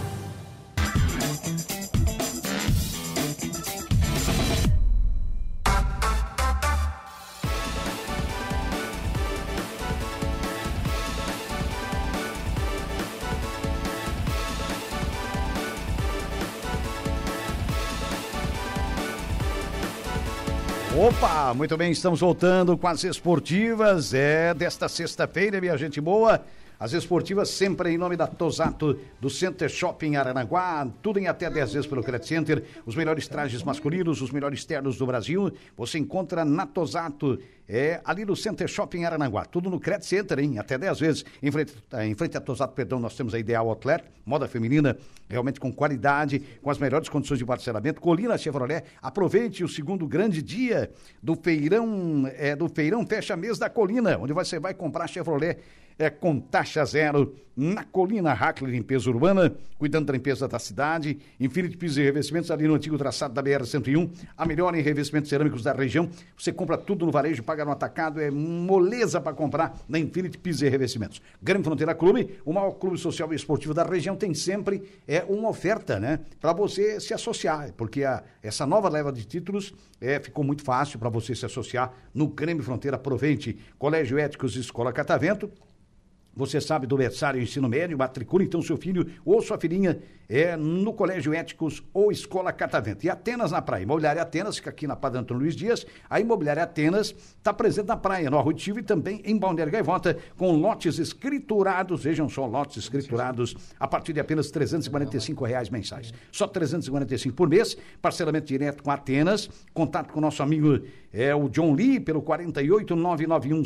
muito bem, estamos voltando com as esportivas. É desta sexta-feira, minha gente boa. As esportivas sempre em nome da Tosato, do Center Shopping Aranaguá, tudo em até 10 vezes pelo Credit Center, os melhores trajes masculinos, os melhores ternos do Brasil, você encontra na Tosato, é ali no Center Shopping Aranaguá, tudo no Credit Center, hein? Até 10 vezes. Em frente, em frente à Tosato, perdão, nós temos a Ideal Outlet, moda feminina, realmente com qualidade, com as melhores condições de parcelamento. Colina Chevrolet, aproveite o segundo grande dia do feirão, é, do feirão fecha mês da Colina, onde você vai comprar Chevrolet é, com taxa zero na Colina Hackler Limpeza Urbana, cuidando da limpeza da cidade. Infinity Pisos e Revestimentos, ali no antigo traçado da BR-101, a melhor em revestimentos cerâmicos da região. Você compra tudo no varejo, paga no atacado, é moleza para comprar na Infinity Pisos e Revestimentos. Grande Fronteira Clube, o maior clube social e esportivo da região, tem sempre é, uma oferta, né, para você se associar, porque a, essa nova leva de títulos é, ficou muito fácil para você se associar no Grêmio Fronteira. Aproveite Colégio Éticos Escola Catavento. Você sabe do berçário ensino médio, matricule então seu filho ou sua filhinha é, no Colégio Éticos ou Escola Catavento. E Atenas na praia. Imobiliária Atenas, fica aqui na Padre Antônio Luiz Dias. A Imobiliária Atenas está presente na praia, no Arroitivo e também em Balneário Gaivota, com lotes escriturados, vejam só, lotes escriturados a partir de apenas 345 reais mensais. Só R$ 345 por mês, parcelamento direto com Atenas. Contato com o nosso amigo é o John Lee pelo 48 991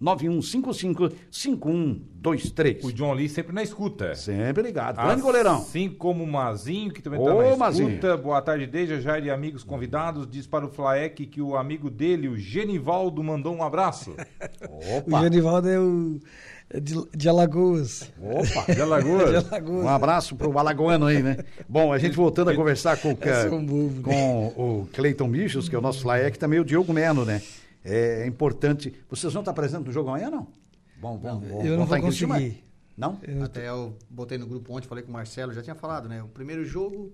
555123. 48 99155 5123. O John Lee sempre na escuta. Sempre ligado. Grande goleirão. Assim como o Mazinho, que também está na escuta. Mazinho. Boa tarde, Deja, Jair e amigos convidados. Diz para o Flaek que o amigo dele, o Genivaldo, mandou um abraço. O Opa, Genivaldo é o é de, de Alagoas. opa. De Alagoas. De Alagoas. Um abraço pro Alagoano aí, né? Bom, a gente voltando a conversar com, o sou um bobo, com o Cleiton Michos, que é o nosso Flaek, também o Diogo Meno, né? É importante. Vocês vão estar presentes no jogo amanhã, não? Bom, bom, bom, eu não vou conseguir. Não? Até eu botei no grupo ontem, falei com o Marcelo, já tinha falado, né? O primeiro jogo,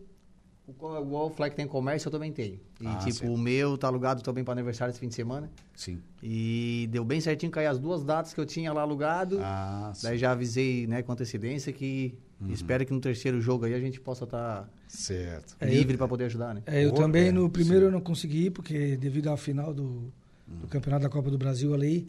o qual o All Flag tem comércio, eu também tenho. E Ah, tipo, certo. o meu tá alugado também para aniversário esse fim de semana. Sim. E deu bem certinho cair as duas datas que eu tinha lá alugado. Ah, sim. Daí já avisei, né, com antecedência que Espero que no terceiro jogo aí a gente possa estar Certo. É, livre para poder ajudar, né? É, eu Pô, também é, no primeiro eu não consegui, porque devido à final do, do Campeonato da Copa do Brasil ali,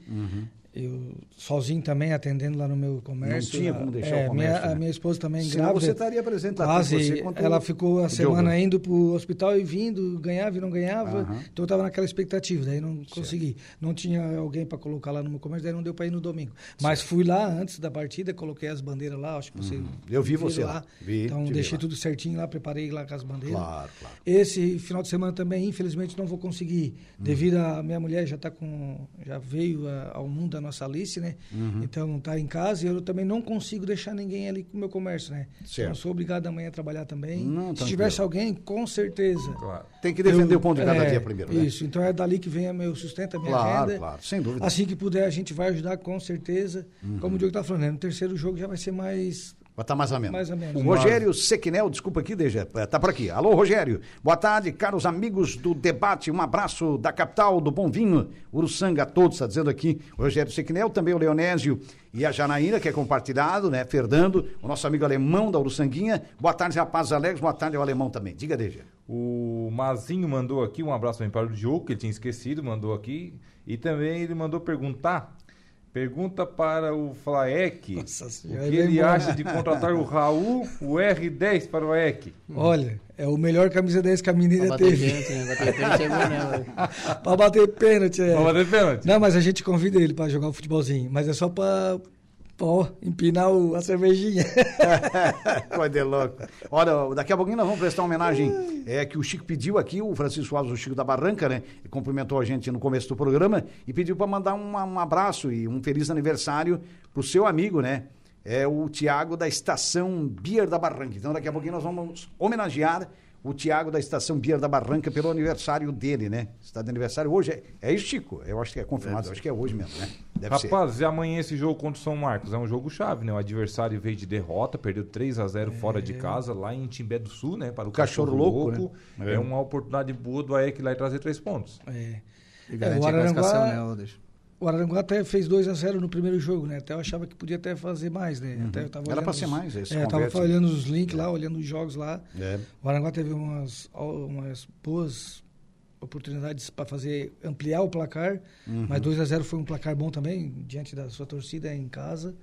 eu sozinho também atendendo lá no meu comércio. Não tinha lá- como deixar é, o comércio, minha, né? A minha esposa também Senão grávida. você estaria presente tanto Quase, você quanto ela o- ficou a o semana indo pro hospital e vindo, ganhava e não ganhava. Aham. Então eu estava naquela expectativa, daí não consegui. Não tinha alguém para colocar lá no meu comércio, daí não deu para ir no domingo. Mas fui lá antes da partida, coloquei as bandeiras lá, acho que você Uhum. Eu vi você lá. Vi, então deixei lá. tudo certinho lá, preparei lá com as bandeiras. Claro, claro. Esse final de semana também, infelizmente, não vou conseguir, Uhum. devido a minha mulher já tá com, já veio a- ao mundo a nossa Alice, né? Uhum. Então tá em casa e eu também não consigo deixar ninguém ali com o meu comércio, né? Certo. Não sou obrigado amanhã a trabalhar também. Não, Se tivesse alguém, com certeza. Claro. Tem que defender Eu- o ponto de cada é, dia primeiro, né? Isso, então é dali que vem o meu sustento, a minha Claro, renda. claro, sem dúvida. Assim que puder, a gente vai ajudar com certeza. Uhum. Como o Diogo tá falando, né? no terceiro jogo já vai ser mais. Vai estar mais ou menos. Mais ou menos. O Rogério Sequinel, desculpa aqui, deixa, tá por aqui. Alô, Rogério. Boa tarde, caros amigos do debate. Um abraço da capital do Bom Vinho, Uruçanga a todos, está dizendo aqui o Rogério Sequinel, também o Leonésio e a Janaína, que é compartilhado, né? Fernando, o nosso amigo alemão da Uruçanguinha. Boa tarde, rapazes alegres. Boa tarde ao alemão também. Diga, Deja. O Mazinho mandou aqui um abraço também para o Diogo, que ele tinha esquecido, mandou aqui. E também ele mandou perguntar. Pergunta para o Flaek Nossa o que ele é ele bom. acha de contratar o Raul, o R10 para o EC. Olha, é o melhor camisa 10 que a menina teve. pênalti, né? Bater pênalti é né? pra bater pênalti, é. Vamos bater pênalti? Não, mas a gente convida ele pra jogar um futebolzinho. Mas é só pra, ó, empinar o- a cervejinha. Coisa de louco. Olha, daqui a pouquinho nós vamos prestar uma homenagem é, que o Chico pediu aqui, o Francisco Alves, o Chico da Barranca, né? Cumprimentou a gente no começo do programa e pediu para mandar um, um abraço e um feliz aniversário pro seu amigo, né? É o Tiago da Estação Bier da Barranca. Então daqui a pouquinho nós vamos homenagear o Tiago da Estação Bier da Barranca pelo aniversário dele, né? Está de aniversário hoje. É, é isso, Chico? Eu acho que é confirmado, eu acho que é hoje mesmo, né? Deve ser. Rapaz, e amanhã esse jogo contra o São Marcos é um jogo chave, né? O adversário veio de derrota, perdeu 3 a 0 fora de casa, lá em Timbé do Sul, né? Para o Cachorro Cachorro, louco, Louco. né? É. É. uma oportunidade boa do AEC lá e trazer três pontos. É. E garantir o a classificação, né, deixa. O Aranguá até fez 2 a 0 no primeiro jogo, né? Até eu achava que podia até fazer mais, né? Até eu tava Uhum. Era pra ser os- mais, esse É, eu tava converte. olhando os links lá, olhando os jogos lá. É. O Aranguá teve umas, umas boas oportunidades para fazer ampliar o placar, Uhum. mas 2 a 0 foi um placar bom também diante da sua torcida em casa.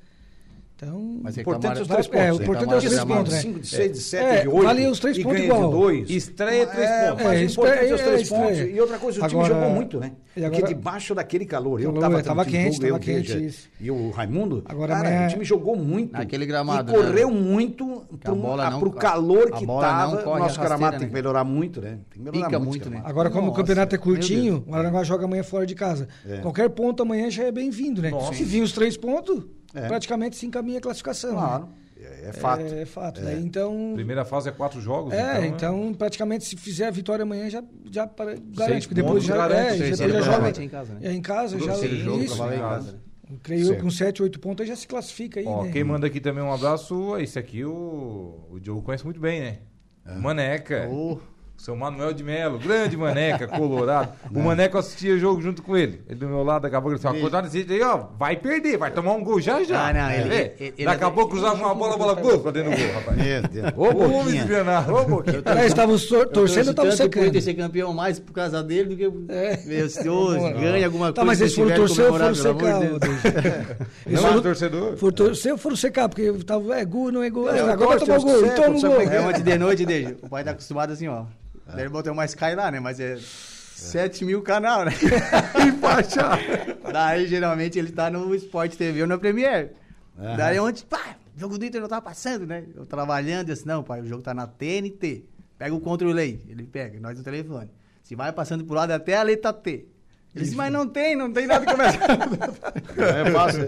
Então, Mas Importante reclamaram- os três É, pontos. o importante é os três pontos, né? de cinco, de seis, de sete, É, de oito. vale os três pontos igual. dois. Estreia três É, pontos. mas É, o importante é os três é, pontos. E outra coisa, o time Agora- jogou muito, né? e Porque agora- debaixo daquele calor, eu Calor, tava é, quente, jogo, eu, quente, Veja. E o Raimundo, Agora cara, amanhã- o time jogou muito. Naquele gramado, E correu né? muito a bola pro, não- pro calor que tava. corre Nosso gramado tem né? que melhorar muito, né? Tem que melhorar muito, né? Agora, como o campeonato é curtinho, o Aranguá joga amanhã fora de casa. É. Qualquer ponto amanhã já é bem-vindo, né? Se vir os três pontos, É. praticamente se encaminha a classificação. Claro, né? é, é fato. É, fato, né? Então, Primeira fase é quatro jogos. é, né? então, praticamente se fizer a vitória amanhã já, já para, garante, porque depois já, garante. é, O já, já joga é em casa, né? é em casa, O já jogo isso. em casa, né? Creio eu com 7, 8 pontos aí já se classifica aí, Ó, né? quem manda aqui também um abraço, esse aqui o, o Diogo conhece muito bem, né? Maneca. Ô, Seu Manuel de Melo, grande Maneca, colorado. O Maneca assistia jogo junto com ele. Ele do meu lado, daqui a pouco ele falou, acordado desse jeito aí, ó, vai perder, vai tomar um gol já já. Ah, não, ele- É. ele- ele- daqui a pouco cruzava uma bola, a bola, gol, pra dentro do gol, rapaz. Meu Deus. Ô, homem desgranado. Ô, Boquinha. Estavam tor- torcendo, torcendo estavam secando. Inter ser campeão mais por causa dele do que... É. Meu Deus, ganha alguma coisa. Tá, mas eles foram torcer ou foram secar? Não, foram- torcedor. foram torcer ou foram secar? Porque tava, é gol, não é gol. É, É, agora vai torce, tomar o gol, então gol. É ontem de noite, desde. O pai tá acostumado assim, ó. Daí ele botou mais cai lá, né? Mas é 7 mil canal, né? E faixa. Daí, geralmente, ele tá no Sport TV ou na Premiere. Aham. Daí ontem, pá, o jogo do Inter não tá passando, né? Eu trabalhando, eu disse, não, pai, o jogo tá na TNT. Pega o controle aí. Ele pega, nós no telefone. Se vai passando pro lado até a letra T. Ele disse, mas não tem, não tem nada que começa. É fácil.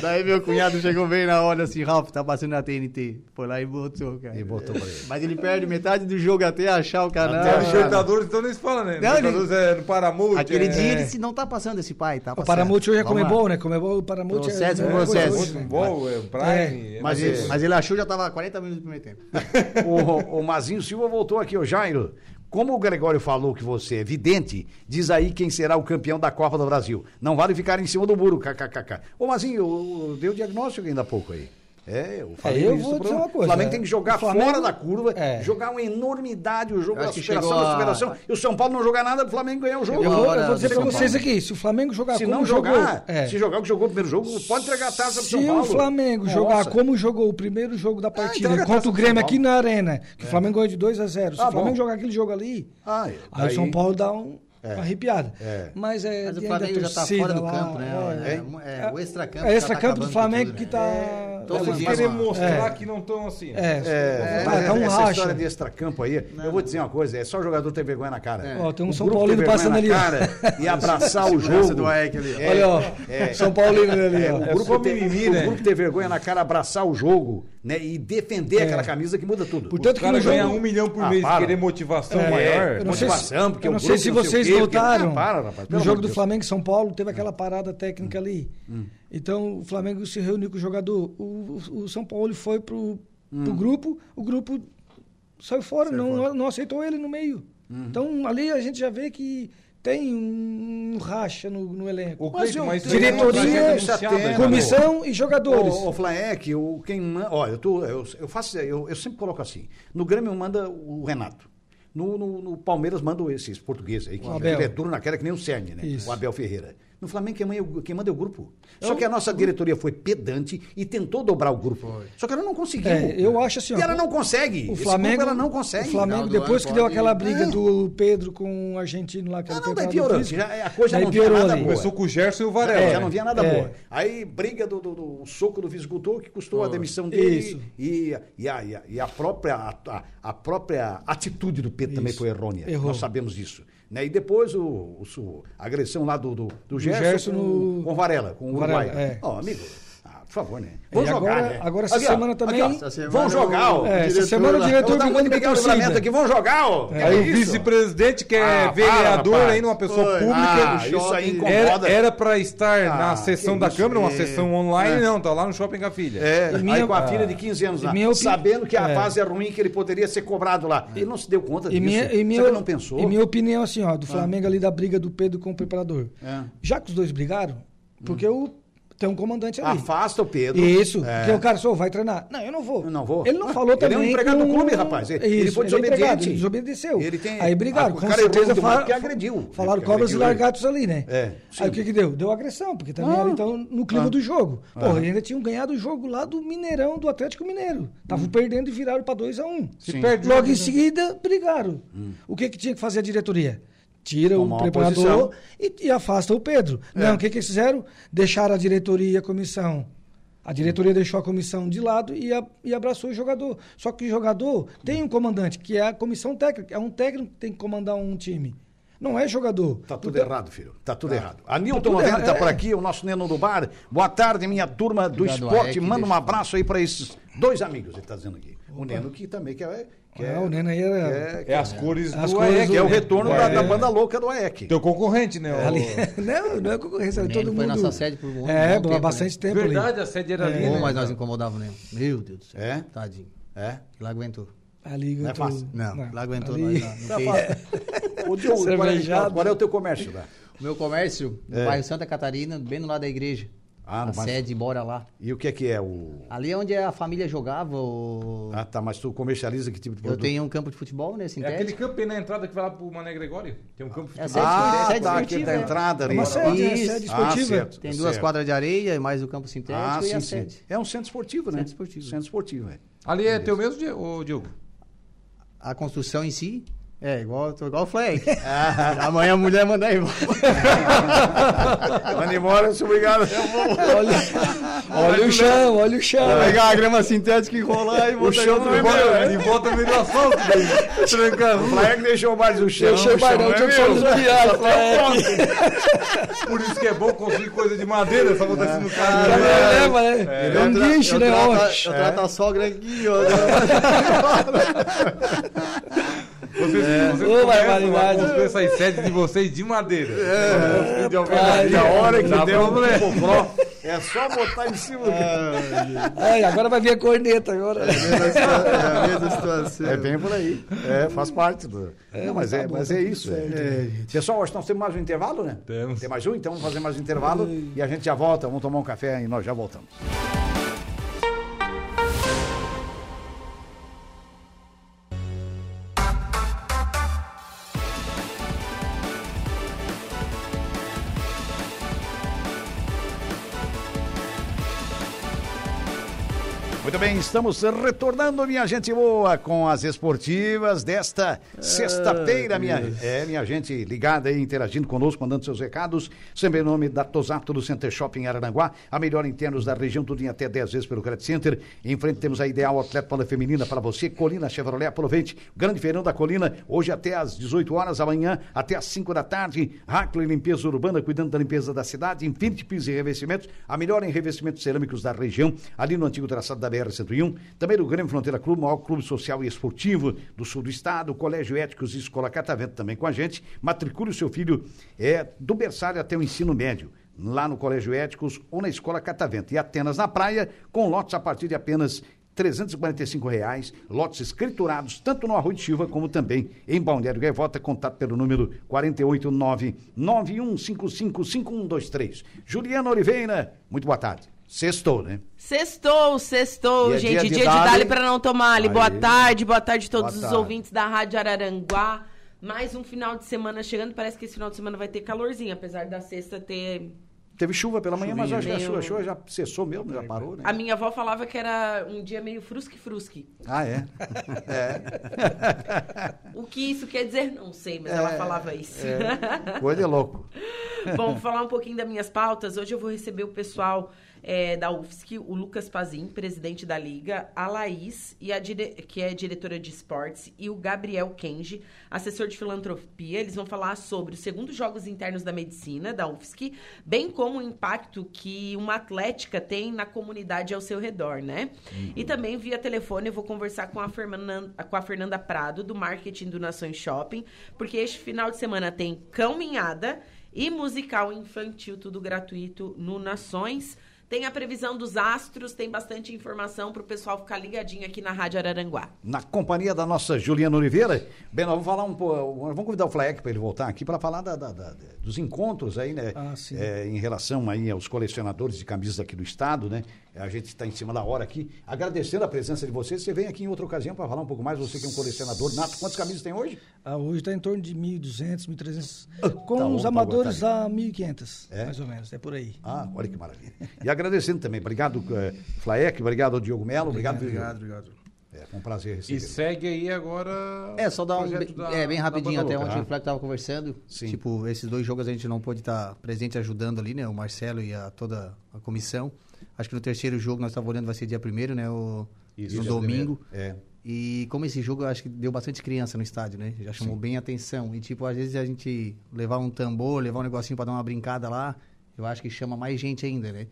Daí meu cunhado chegou bem na hora assim, Ralf, tá passando na TNT. Foi lá e botou, cara. E botou pra ele. Mas ele perde metade do jogo até achar o canal. Até. Libertadores, então nem se fala, né? Não, ele- é no Paramount. Aquele é... dia ele disse, não tá passando esse pai, tá O passando. Paramount hoje é Vamos lá. Comebol, né? Comebol, o Paramount é... Processo é processo. né? Futebol, é Prime. é Mas, mais- ele, mas ele achou já tava 40 minutos do primeiro tempo. o, o Mazinho Silva voltou aqui, ô Jairo. Como o Gregório falou que você é vidente, diz aí quem será o campeão da Copa do Brasil. Não vale ficar em cima do muro, kkkk. Ô Mazinho, o- deu diagnóstico ainda há pouco aí. É, eu falei eu isso vou dizer uma coisa, O Flamengo é, tem que jogar o Flamengo- fora da curva, é. jogar uma enormidade o jogo Eu da superação, chegou da a- superação. E o São Paulo não jogar nada, o Flamengo ganhar o jogo. Eu a vou, eu vou dizer São vocês aqui, se o Flamengo jogar Se como não jogou... jogar, é. se jogar o que jogou no primeiro jogo, pode entregar a taça pro Se São Paulo. o Flamengo Nossa. jogar como jogou o primeiro jogo da partida entrega a contra o Grêmio aqui na Arena, que o Flamengo ganhou de 2 a 0 Se Ah, o Flamengo bom. jogar aquele jogo ali, Ah, aí, aí- o São Paulo dá um, arrepiada. É. Mas é Mas o Flamengo já tá torcida fora do lá, campo, né? é. É, é, o extracampo. É já extra tá campo do Flamengo tudo, que né? tá... Dia querem mostrar É. que não estão assim. É, É, tá, tá um essa racha. história de extracampo aí, eu vou dizer uma coisa, é só o jogador ter vergonha na cara. Ó, tem um O São Paulino passando na ali, cara e abraçar o jogo. do AEC ali, ó. É, Olha, ó, é. São Paulino ali, É, ó. o, É grupo ter, o né? grupo ter vergonha na cara, abraçar o jogo, né? E defender aquela camisa que muda tudo. Portanto, O cara que no ganha jogo- um milhão por Ah, mês e para. querer motivação É, maior. eu não sei se- motivação, porque eu o não sei grupo se não sei o vocês notaram. Ah, para, rapaz, no jogo do Deus. Flamengo e São Paulo, teve aquela parada técnica ali. Hum. Então o Flamengo se reuniu com o jogador. O, o- o São Paulo foi pro, Hum. pro grupo, o grupo saiu fora, não, não aceitou ele no meio. Uhum. Então ali a gente já vê que tem um, racha no, no elenco. O Mas eu- mas diretoria, é já, Comissão e jogadores. Ô, ô Flaek, o quem ó, eu tô, eu, eu faço, eu, eu sempre coloco assim. No Grêmio manda o Renato. No, no- no Palmeiras manda esses portugueses aí, que ele é duro na queda que nem o Cerne, né? Isso. O Abel Ferreira. No Flamengo quem manda, é o- quem manda é o grupo. Só que a nossa diretoria foi pedante e tentou dobrar o grupo. Só que ela não conseguiu. É, eu acho assim, ó, E ela não consegue. O Flamengo, grupo ela não consegue. O Flamengo, depois ano que deu aquela briga É. do Pedro com o argentino lá, que Ah, era não, daí preparador piorou. físico, Já- a coisa daí não piorou nada ali. boa. Começou com o Gerson e o Varela. É, já não vinha nada É. boa. Aí briga do, do- do soco do fisicultor que custou a demissão dele. Isso. E, e, a, e, a, e a própria, a, a própria atitude do Pedro também Isso. foi errônea. Errou. Nós sabemos disso. Né? E depois o, o, a agressão lá do, do, do Gerson, Gerson no- com Varela, com o Varela, Uruguai. é. Ó, amigo, por favor, né? Vamos jogar, agora- né? agora essa Aqui, ó, semana também- aqui, ó, Essa semana vamos jogar, ó. É, essa semana o diretor brigando muito Miguel torcida. Livramento aqui, vamos jogar, ó. Que Aí é o isso? vice-presidente, que é Ah, para, vereador ainda, uma pessoa pública. Ah, do isso aí shopping. incomoda. Era, era pra estar Ah, na sessão da Câmara, uma é. sessão online, É. não, tá lá no Shopping com a filha. É, aí com a filha de 15 anos lá, sabendo que a é. fase é ruim, que ele poderia ser cobrado lá. Ele não se deu conta E disso. minha, e minha, não pensou? e minha opinião, assim, ó, do Flamengo ali da briga do Pedro com o preparador. É. Já que os dois brigaram, porque o, tem um comandante ali. Afasta o Pedro. Isso, É. porque o cara só vai treinar. Não, eu não vou. Eu não vou. Ele não Ah, falou ele é um também. empregado com- do clube, rapaz. Ele- ele foi é desobediente. ele desobedeceu. Ele tem- Aí brigaram, Ah, o com certeza demais fala- porque agrediu. Falaram cobras e ele. largatos ali, né? É, sim. Aí o que que deu? Deu agressão, porque também Ah. ali estão no clima Ah. do jogo. Porra, ainda tinham ganhado o jogo lá do Mineirão, do Atlético Mineiro. Estavam perdendo e viraram para 2 a 1 um. Se perde Logo em seguida, brigaram. O que, que tinha que fazer a diretoria? Tira Tomar o preparador e, e afasta o Pedro. É. Não, o que, que eles fizeram? Deixaram a diretoria e a comissão. A diretoria deixou a comissão de lado e, a- e abraçou o jogador. Só que o jogador tem um comandante, que é a comissão técnica. É um técnico que tem que comandar um time. Não é jogador. Tá tudo Então- errado, filho. Tá tudo errado. Anilton tudo 90 tá errado, por é. aqui, o nosso Neno do Bar. Boa tarde, minha turma do Obrigado, esporte. Manda um abraço aí pra esses dois amigos, ele tá dizendo aqui. O Neno que também que é... Que Ah, o Neno aí era- é- que É as cores As do cores AEC, que é o do- né? retorno É. da, da banda louca do AEC. Teu concorrente, né? o- Ali, não, não é concorrência, Neno todo foi mundo. nossa sede por um É, bom por tempo, bastante tempo ali. Verdade, a sede era ali, Bom, né? mas nós incomodávamos, né? Meu Deus do céu. É? Tadinho. É? Ele aguentou. Ali Não é aguentou- fácil. Não, lá aguentou ali- nós lá. Não fez. fácil. Ô, Diogo, qual é, qual é o teu comércio lá? O meu comércio, no É. bairro Santa Catarina, bem no lado da igreja. Ah, no a bairro- sede, bora lá. E o que é que é o... Ali é onde a família jogava. O... Ah, tá, mas tu comercializa que tipo de Eu produto? tenho um campo de futebol, né? É Sintético. aquele campo aí na entrada que vai lá pro Mané Gregório? Tem um campo de É a futebol. sede, Ah, sede tá, aqui da é. entrada ali. Uma sede, é Isso. sede Ah, esportiva. certo. Tem duas certo. quadras de areia e mais o campo sintético Ah, e sim, a sim. sede. É um centro esportivo, né? Centro esportivo. Centro esportivo, é. Ali é teu mesmo, Diogo? A construção em si é igual, tô igual o Fleck. Amanhã a mulher manda aí. Manda embora, sou obrigado. Olha, olha o chão, olha o chão. pegar a grama sintética e enrolar e O chão é né? Volta no meio do asfalto, daí. Trancando. O Flaeg deixou mais o chão. Deixou o mais chão não, é tinha que só nos piados. Por isso que é bom construir coisa de madeira, só botar isso no carro. não né? leva, né? É um guincho, né? Eu trato a sogra aqui, ó. Vocês, vocês Ô, barbaridade. essas sedes de vocês de madeira. É, de rapaz. E a hora que der um é só botar em cima. Ai, agora vai vir a corneta agora. É a mesma situação. É bem por aí. É, faz parte do. Não, mas, tá é, bom, mas é isso. certo. é. Pessoal, hoje nós temos mais um intervalo, né? Temos. Tem mais um, então vamos fazer mais um intervalo e a gente já volta. Vamos tomar um café e nós já voltamos. Bem, estamos retornando, minha gente boa, com as esportivas desta sexta-feira, minha, é, minha gente ligada aí, interagindo conosco, mandando seus recados, sempre em nome da Tosato do Center Shopping Araranguá, a melhor em termos da região, tudo em até 10 vezes pelo Credit Center. Em frente temos a Ideal Atleta Pala Feminina para você, Colina Chevrolet, aproveite, Grande Feirão da Colina, hoje até às 18 horas, amanhã até às 5 da tarde, Hackley Limpeza Urbana, cuidando da limpeza da cidade, Infinity Pisos e Revestimentos, a melhor em revestimentos cerâmicos da região, ali no antigo traçado da BR-101, também do Grêmio Fronteira Clube, maior clube social e esportivo do sul do estado, Colégio Éticos e Escola Catavento também com a gente. Matricule o seu filho é, do berçário até o ensino médio, lá no Colégio Éticos ou na Escola Catavento. E Atenas na praia, com lotes a partir de apenas 345 reais, lotes escriturados tanto no Arroio de Silva como também em Balneário Gaivota, contato pelo número 489-9155-5123. Juliana Oliveira, muito boa tarde. Sextou, né? Sextou, sextou, E é gente. dia Dia de Dali. Para não tomar ali. Boa tarde, boa tarde a todos Boa os tarde. ouvintes da Rádio Araranguá. Mais um final de semana chegando. Parece que esse final de semana vai ter calorzinho, apesar da sexta ter. Teve chuva pela manhã, mas eu acho que a chuva, a chuva já cessou mesmo, já parou, né? A minha avó falava que era um dia meio frusque-frusque. Ah, é? O que isso quer dizer? Não sei, mas É, ela falava isso. Coisa de louco. Bom, vou falar um pouquinho das minhas pautas. Hoje eu vou receber o pessoal é, da UFSC, o Lucas Pazin, presidente da Liga, a Laís, e a dire- que é diretora de esportes, e o Gabriel Kenji, assessor de filantropia. Eles vão falar sobre os segundos Jogos Internos da Medicina, da UFSC, bem como o impacto que uma atlética tem na comunidade ao seu redor, né? E também, via telefone, eu vou conversar com a, Fernanda, com a Fernanda Prado, do marketing do Nações Shopping, porque este final de semana tem caminhada e musical infantil, tudo gratuito no Nações. Tem a previsão dos astros, tem bastante informação para o pessoal ficar ligadinho aqui na Rádio Araranguá. Na companhia da nossa Juliana Oliveira. Bem, nós vamos falar um pouco. Vamos convidar o Flaek para ele voltar aqui para falar da- da- da- dos encontros aí, né? Ah, sim. É, em relação aí aos colecionadores de camisas aqui do estado, né? A gente está em cima da hora aqui. Agradecendo a presença de vocês. Você vem aqui em outra ocasião para falar um pouco mais. Você que é um colecionador nato. Quantas camisas tem hoje? Ah, hoje está em torno de 1.200, 1.300. Com tá os tá amadores bom, a 1.500, É? mais ou menos. É por aí. Ah, olha que maravilha. E agradecendo também. Obrigado, eh, Flaek. Obrigado ao Diogo Melo. Obrigado, Obrigado, obrigado. É, foi um prazer E receber. segue aí agora. É, só dar um. da- é, bem rapidinho, até Ah. o Fleck tava conversando. Sim. Tipo, esses dois jogos a gente não pôde estar presente ajudando ali, né? O Marcelo e a, toda a comissão. Acho que no terceiro jogo nós estávamos olhando, vai ser dia primeiro, né? O, Isso, no domingo. É. E como esse jogo, eu acho que deu bastante criança no estádio, né? Já chamou bem a atenção. E, tipo, às vezes a gente levar um tambor, levar um negocinho pra dar uma brincada lá, eu acho que chama mais gente ainda, né?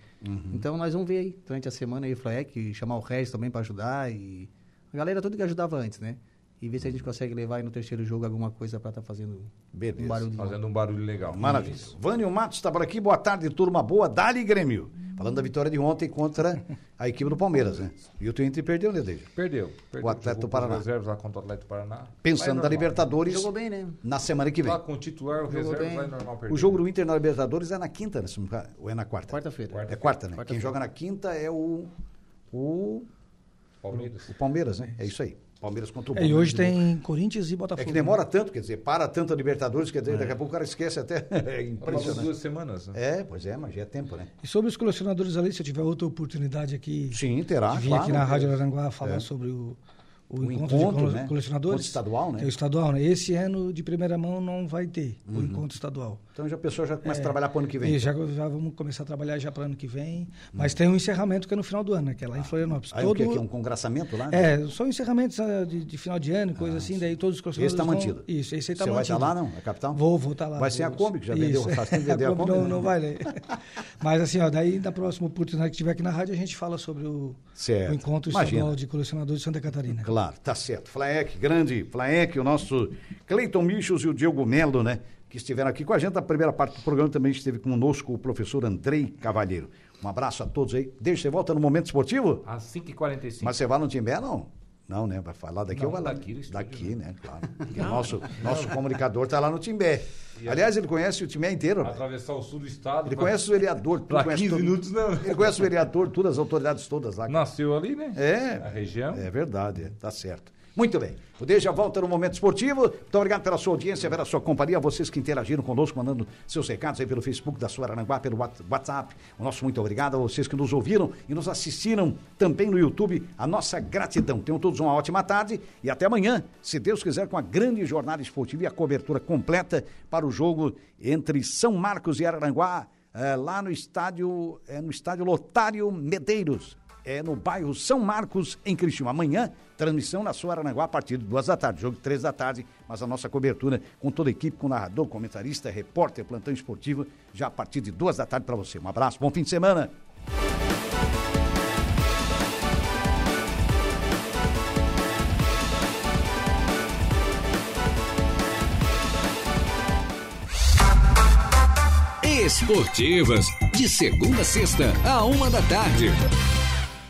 Então nós vamos ver aí, durante a semana aí, o Fleck, chamar o Regis também pra ajudar e a galera tudo que ajudava antes, né? E ver se a gente consegue levar aí no terceiro jogo alguma coisa pra estar fazendo Beleza. um barulho. Fazendo um barulho legal. Maravilha. Isso. Vânio Matos está por aqui. Boa tarde, turma boa. Dali Grêmio. Falando da vitória de ontem contra a equipe do Palmeiras, né? E o teu Inter perdeu, né? Perdeu. perdeu. O Jogou do Paraná. reservas lá contra o Atleta do Paraná. Pensando na. Libertadores Jogou bem, né? na semana que vem. Lá com o titular, o Jogou reserva bem. vai normal perder. O jogo do Inter na Libertadores é na quinta, né? Ou é na quarta? Quarta-feira. É quarta, né? Quem Quarta-feira. joga na quinta é o, o, Palmeiras. o Palmeiras, né? É isso aí. Palmeiras contra o É, e Palmeiras. hoje tem Corinthians e É Botafogo. que demora tanto, quer dizer, para tanto a Libertadores, quer dizer, daqui a pouco o cara esquece até. É impressionante. duas semanas. Né? É, pois é, mas já é tempo, né? E sobre os colecionadores ali, se eu tiver outra oportunidade aqui Sim, terá. de vir claro. aqui na Rádio Aranguá falar É. sobre o, o, O encontro, encontro, de né? colecionadores. Encontro estadual, né? É o estadual, né? Esse ano, de primeira mão, não vai ter Uhum. o encontro estadual. Então já a pessoa já começa a É. trabalhar para o ano que vem. E já, já vamos começar a trabalhar já para ano que vem. Mas tem um encerramento que é no final do ano, né? Que é lá em Florianópolis. Aí o que, que é um congraçamento lá? né? É, são encerramentos ah, de, de final de ano, coisa assim, daí todos os colecionadores Esse tá vão- mantido. Isso, esse aí tá Você vai mantido. estar lá, não? A capital? Vou, vou estar lá. Vai ser a vou- Kombi, que já vendeu, faz tempo que vendeu a Kombi, não, não vai, né? Mas assim, ó, daí na próxima oportunidade que tiver aqui na rádio, a gente fala sobre o, o encontro estadual de colecionadores de Santa Catarina. Claro, tá certo. Flaek, grande Flaek, o nosso Cleiton Michos e o Diogo Melo, né? Que estiveram aqui com a gente na primeira parte do programa. Também esteve conosco o professor Andrei Cavalheiro. Um abraço a todos aí. Deixa você volta no Momento Esportivo? Às 5h45. Mas você vai no Timbé, não? Não, né? Vai falar daqui Não, ou vai lá? daqui estúdio, Daqui, né? Claro. Porque nosso, nosso comunicador está lá no Timbé. Aliás, ele conhece o Timbé inteiro. né? Atravessar o sul do estado. Ele pra- conhece o vereador. tudo, Pra conhece 15 todo- minutos, não. Ele conhece o vereador, todas as autoridades todas lá. Nasceu ali, né? É. A região. É verdade, é, tá certo. Muito bem. O Deja volta no Momento Esportivo. Muito obrigado pela sua audiência, pela sua companhia, vocês que interagiram conosco, mandando seus recados aí pelo Facebook da Suaranguá, pelo WhatsApp. O nosso muito obrigado a vocês que nos ouviram e nos assistiram também no YouTube. A nossa gratidão. Tenham todos uma ótima tarde e até amanhã, se Deus quiser, com a grande jornada esportiva e a cobertura completa para o jogo entre São Marcos e Araranguá, eh, lá no estádio, eh, no estádio Lotário Medeiros é no bairro São Marcos, em Criciúma. Amanhã, transmissão na sua Aranguá a partir de duas da tarde, jogo três da tarde, mas a nossa cobertura com toda a equipe, com narrador, comentarista, repórter, plantão esportivo, já a partir de duas da tarde para você. Um abraço, bom fim de semana. Esportivas, de segunda a sexta, a uma da tarde.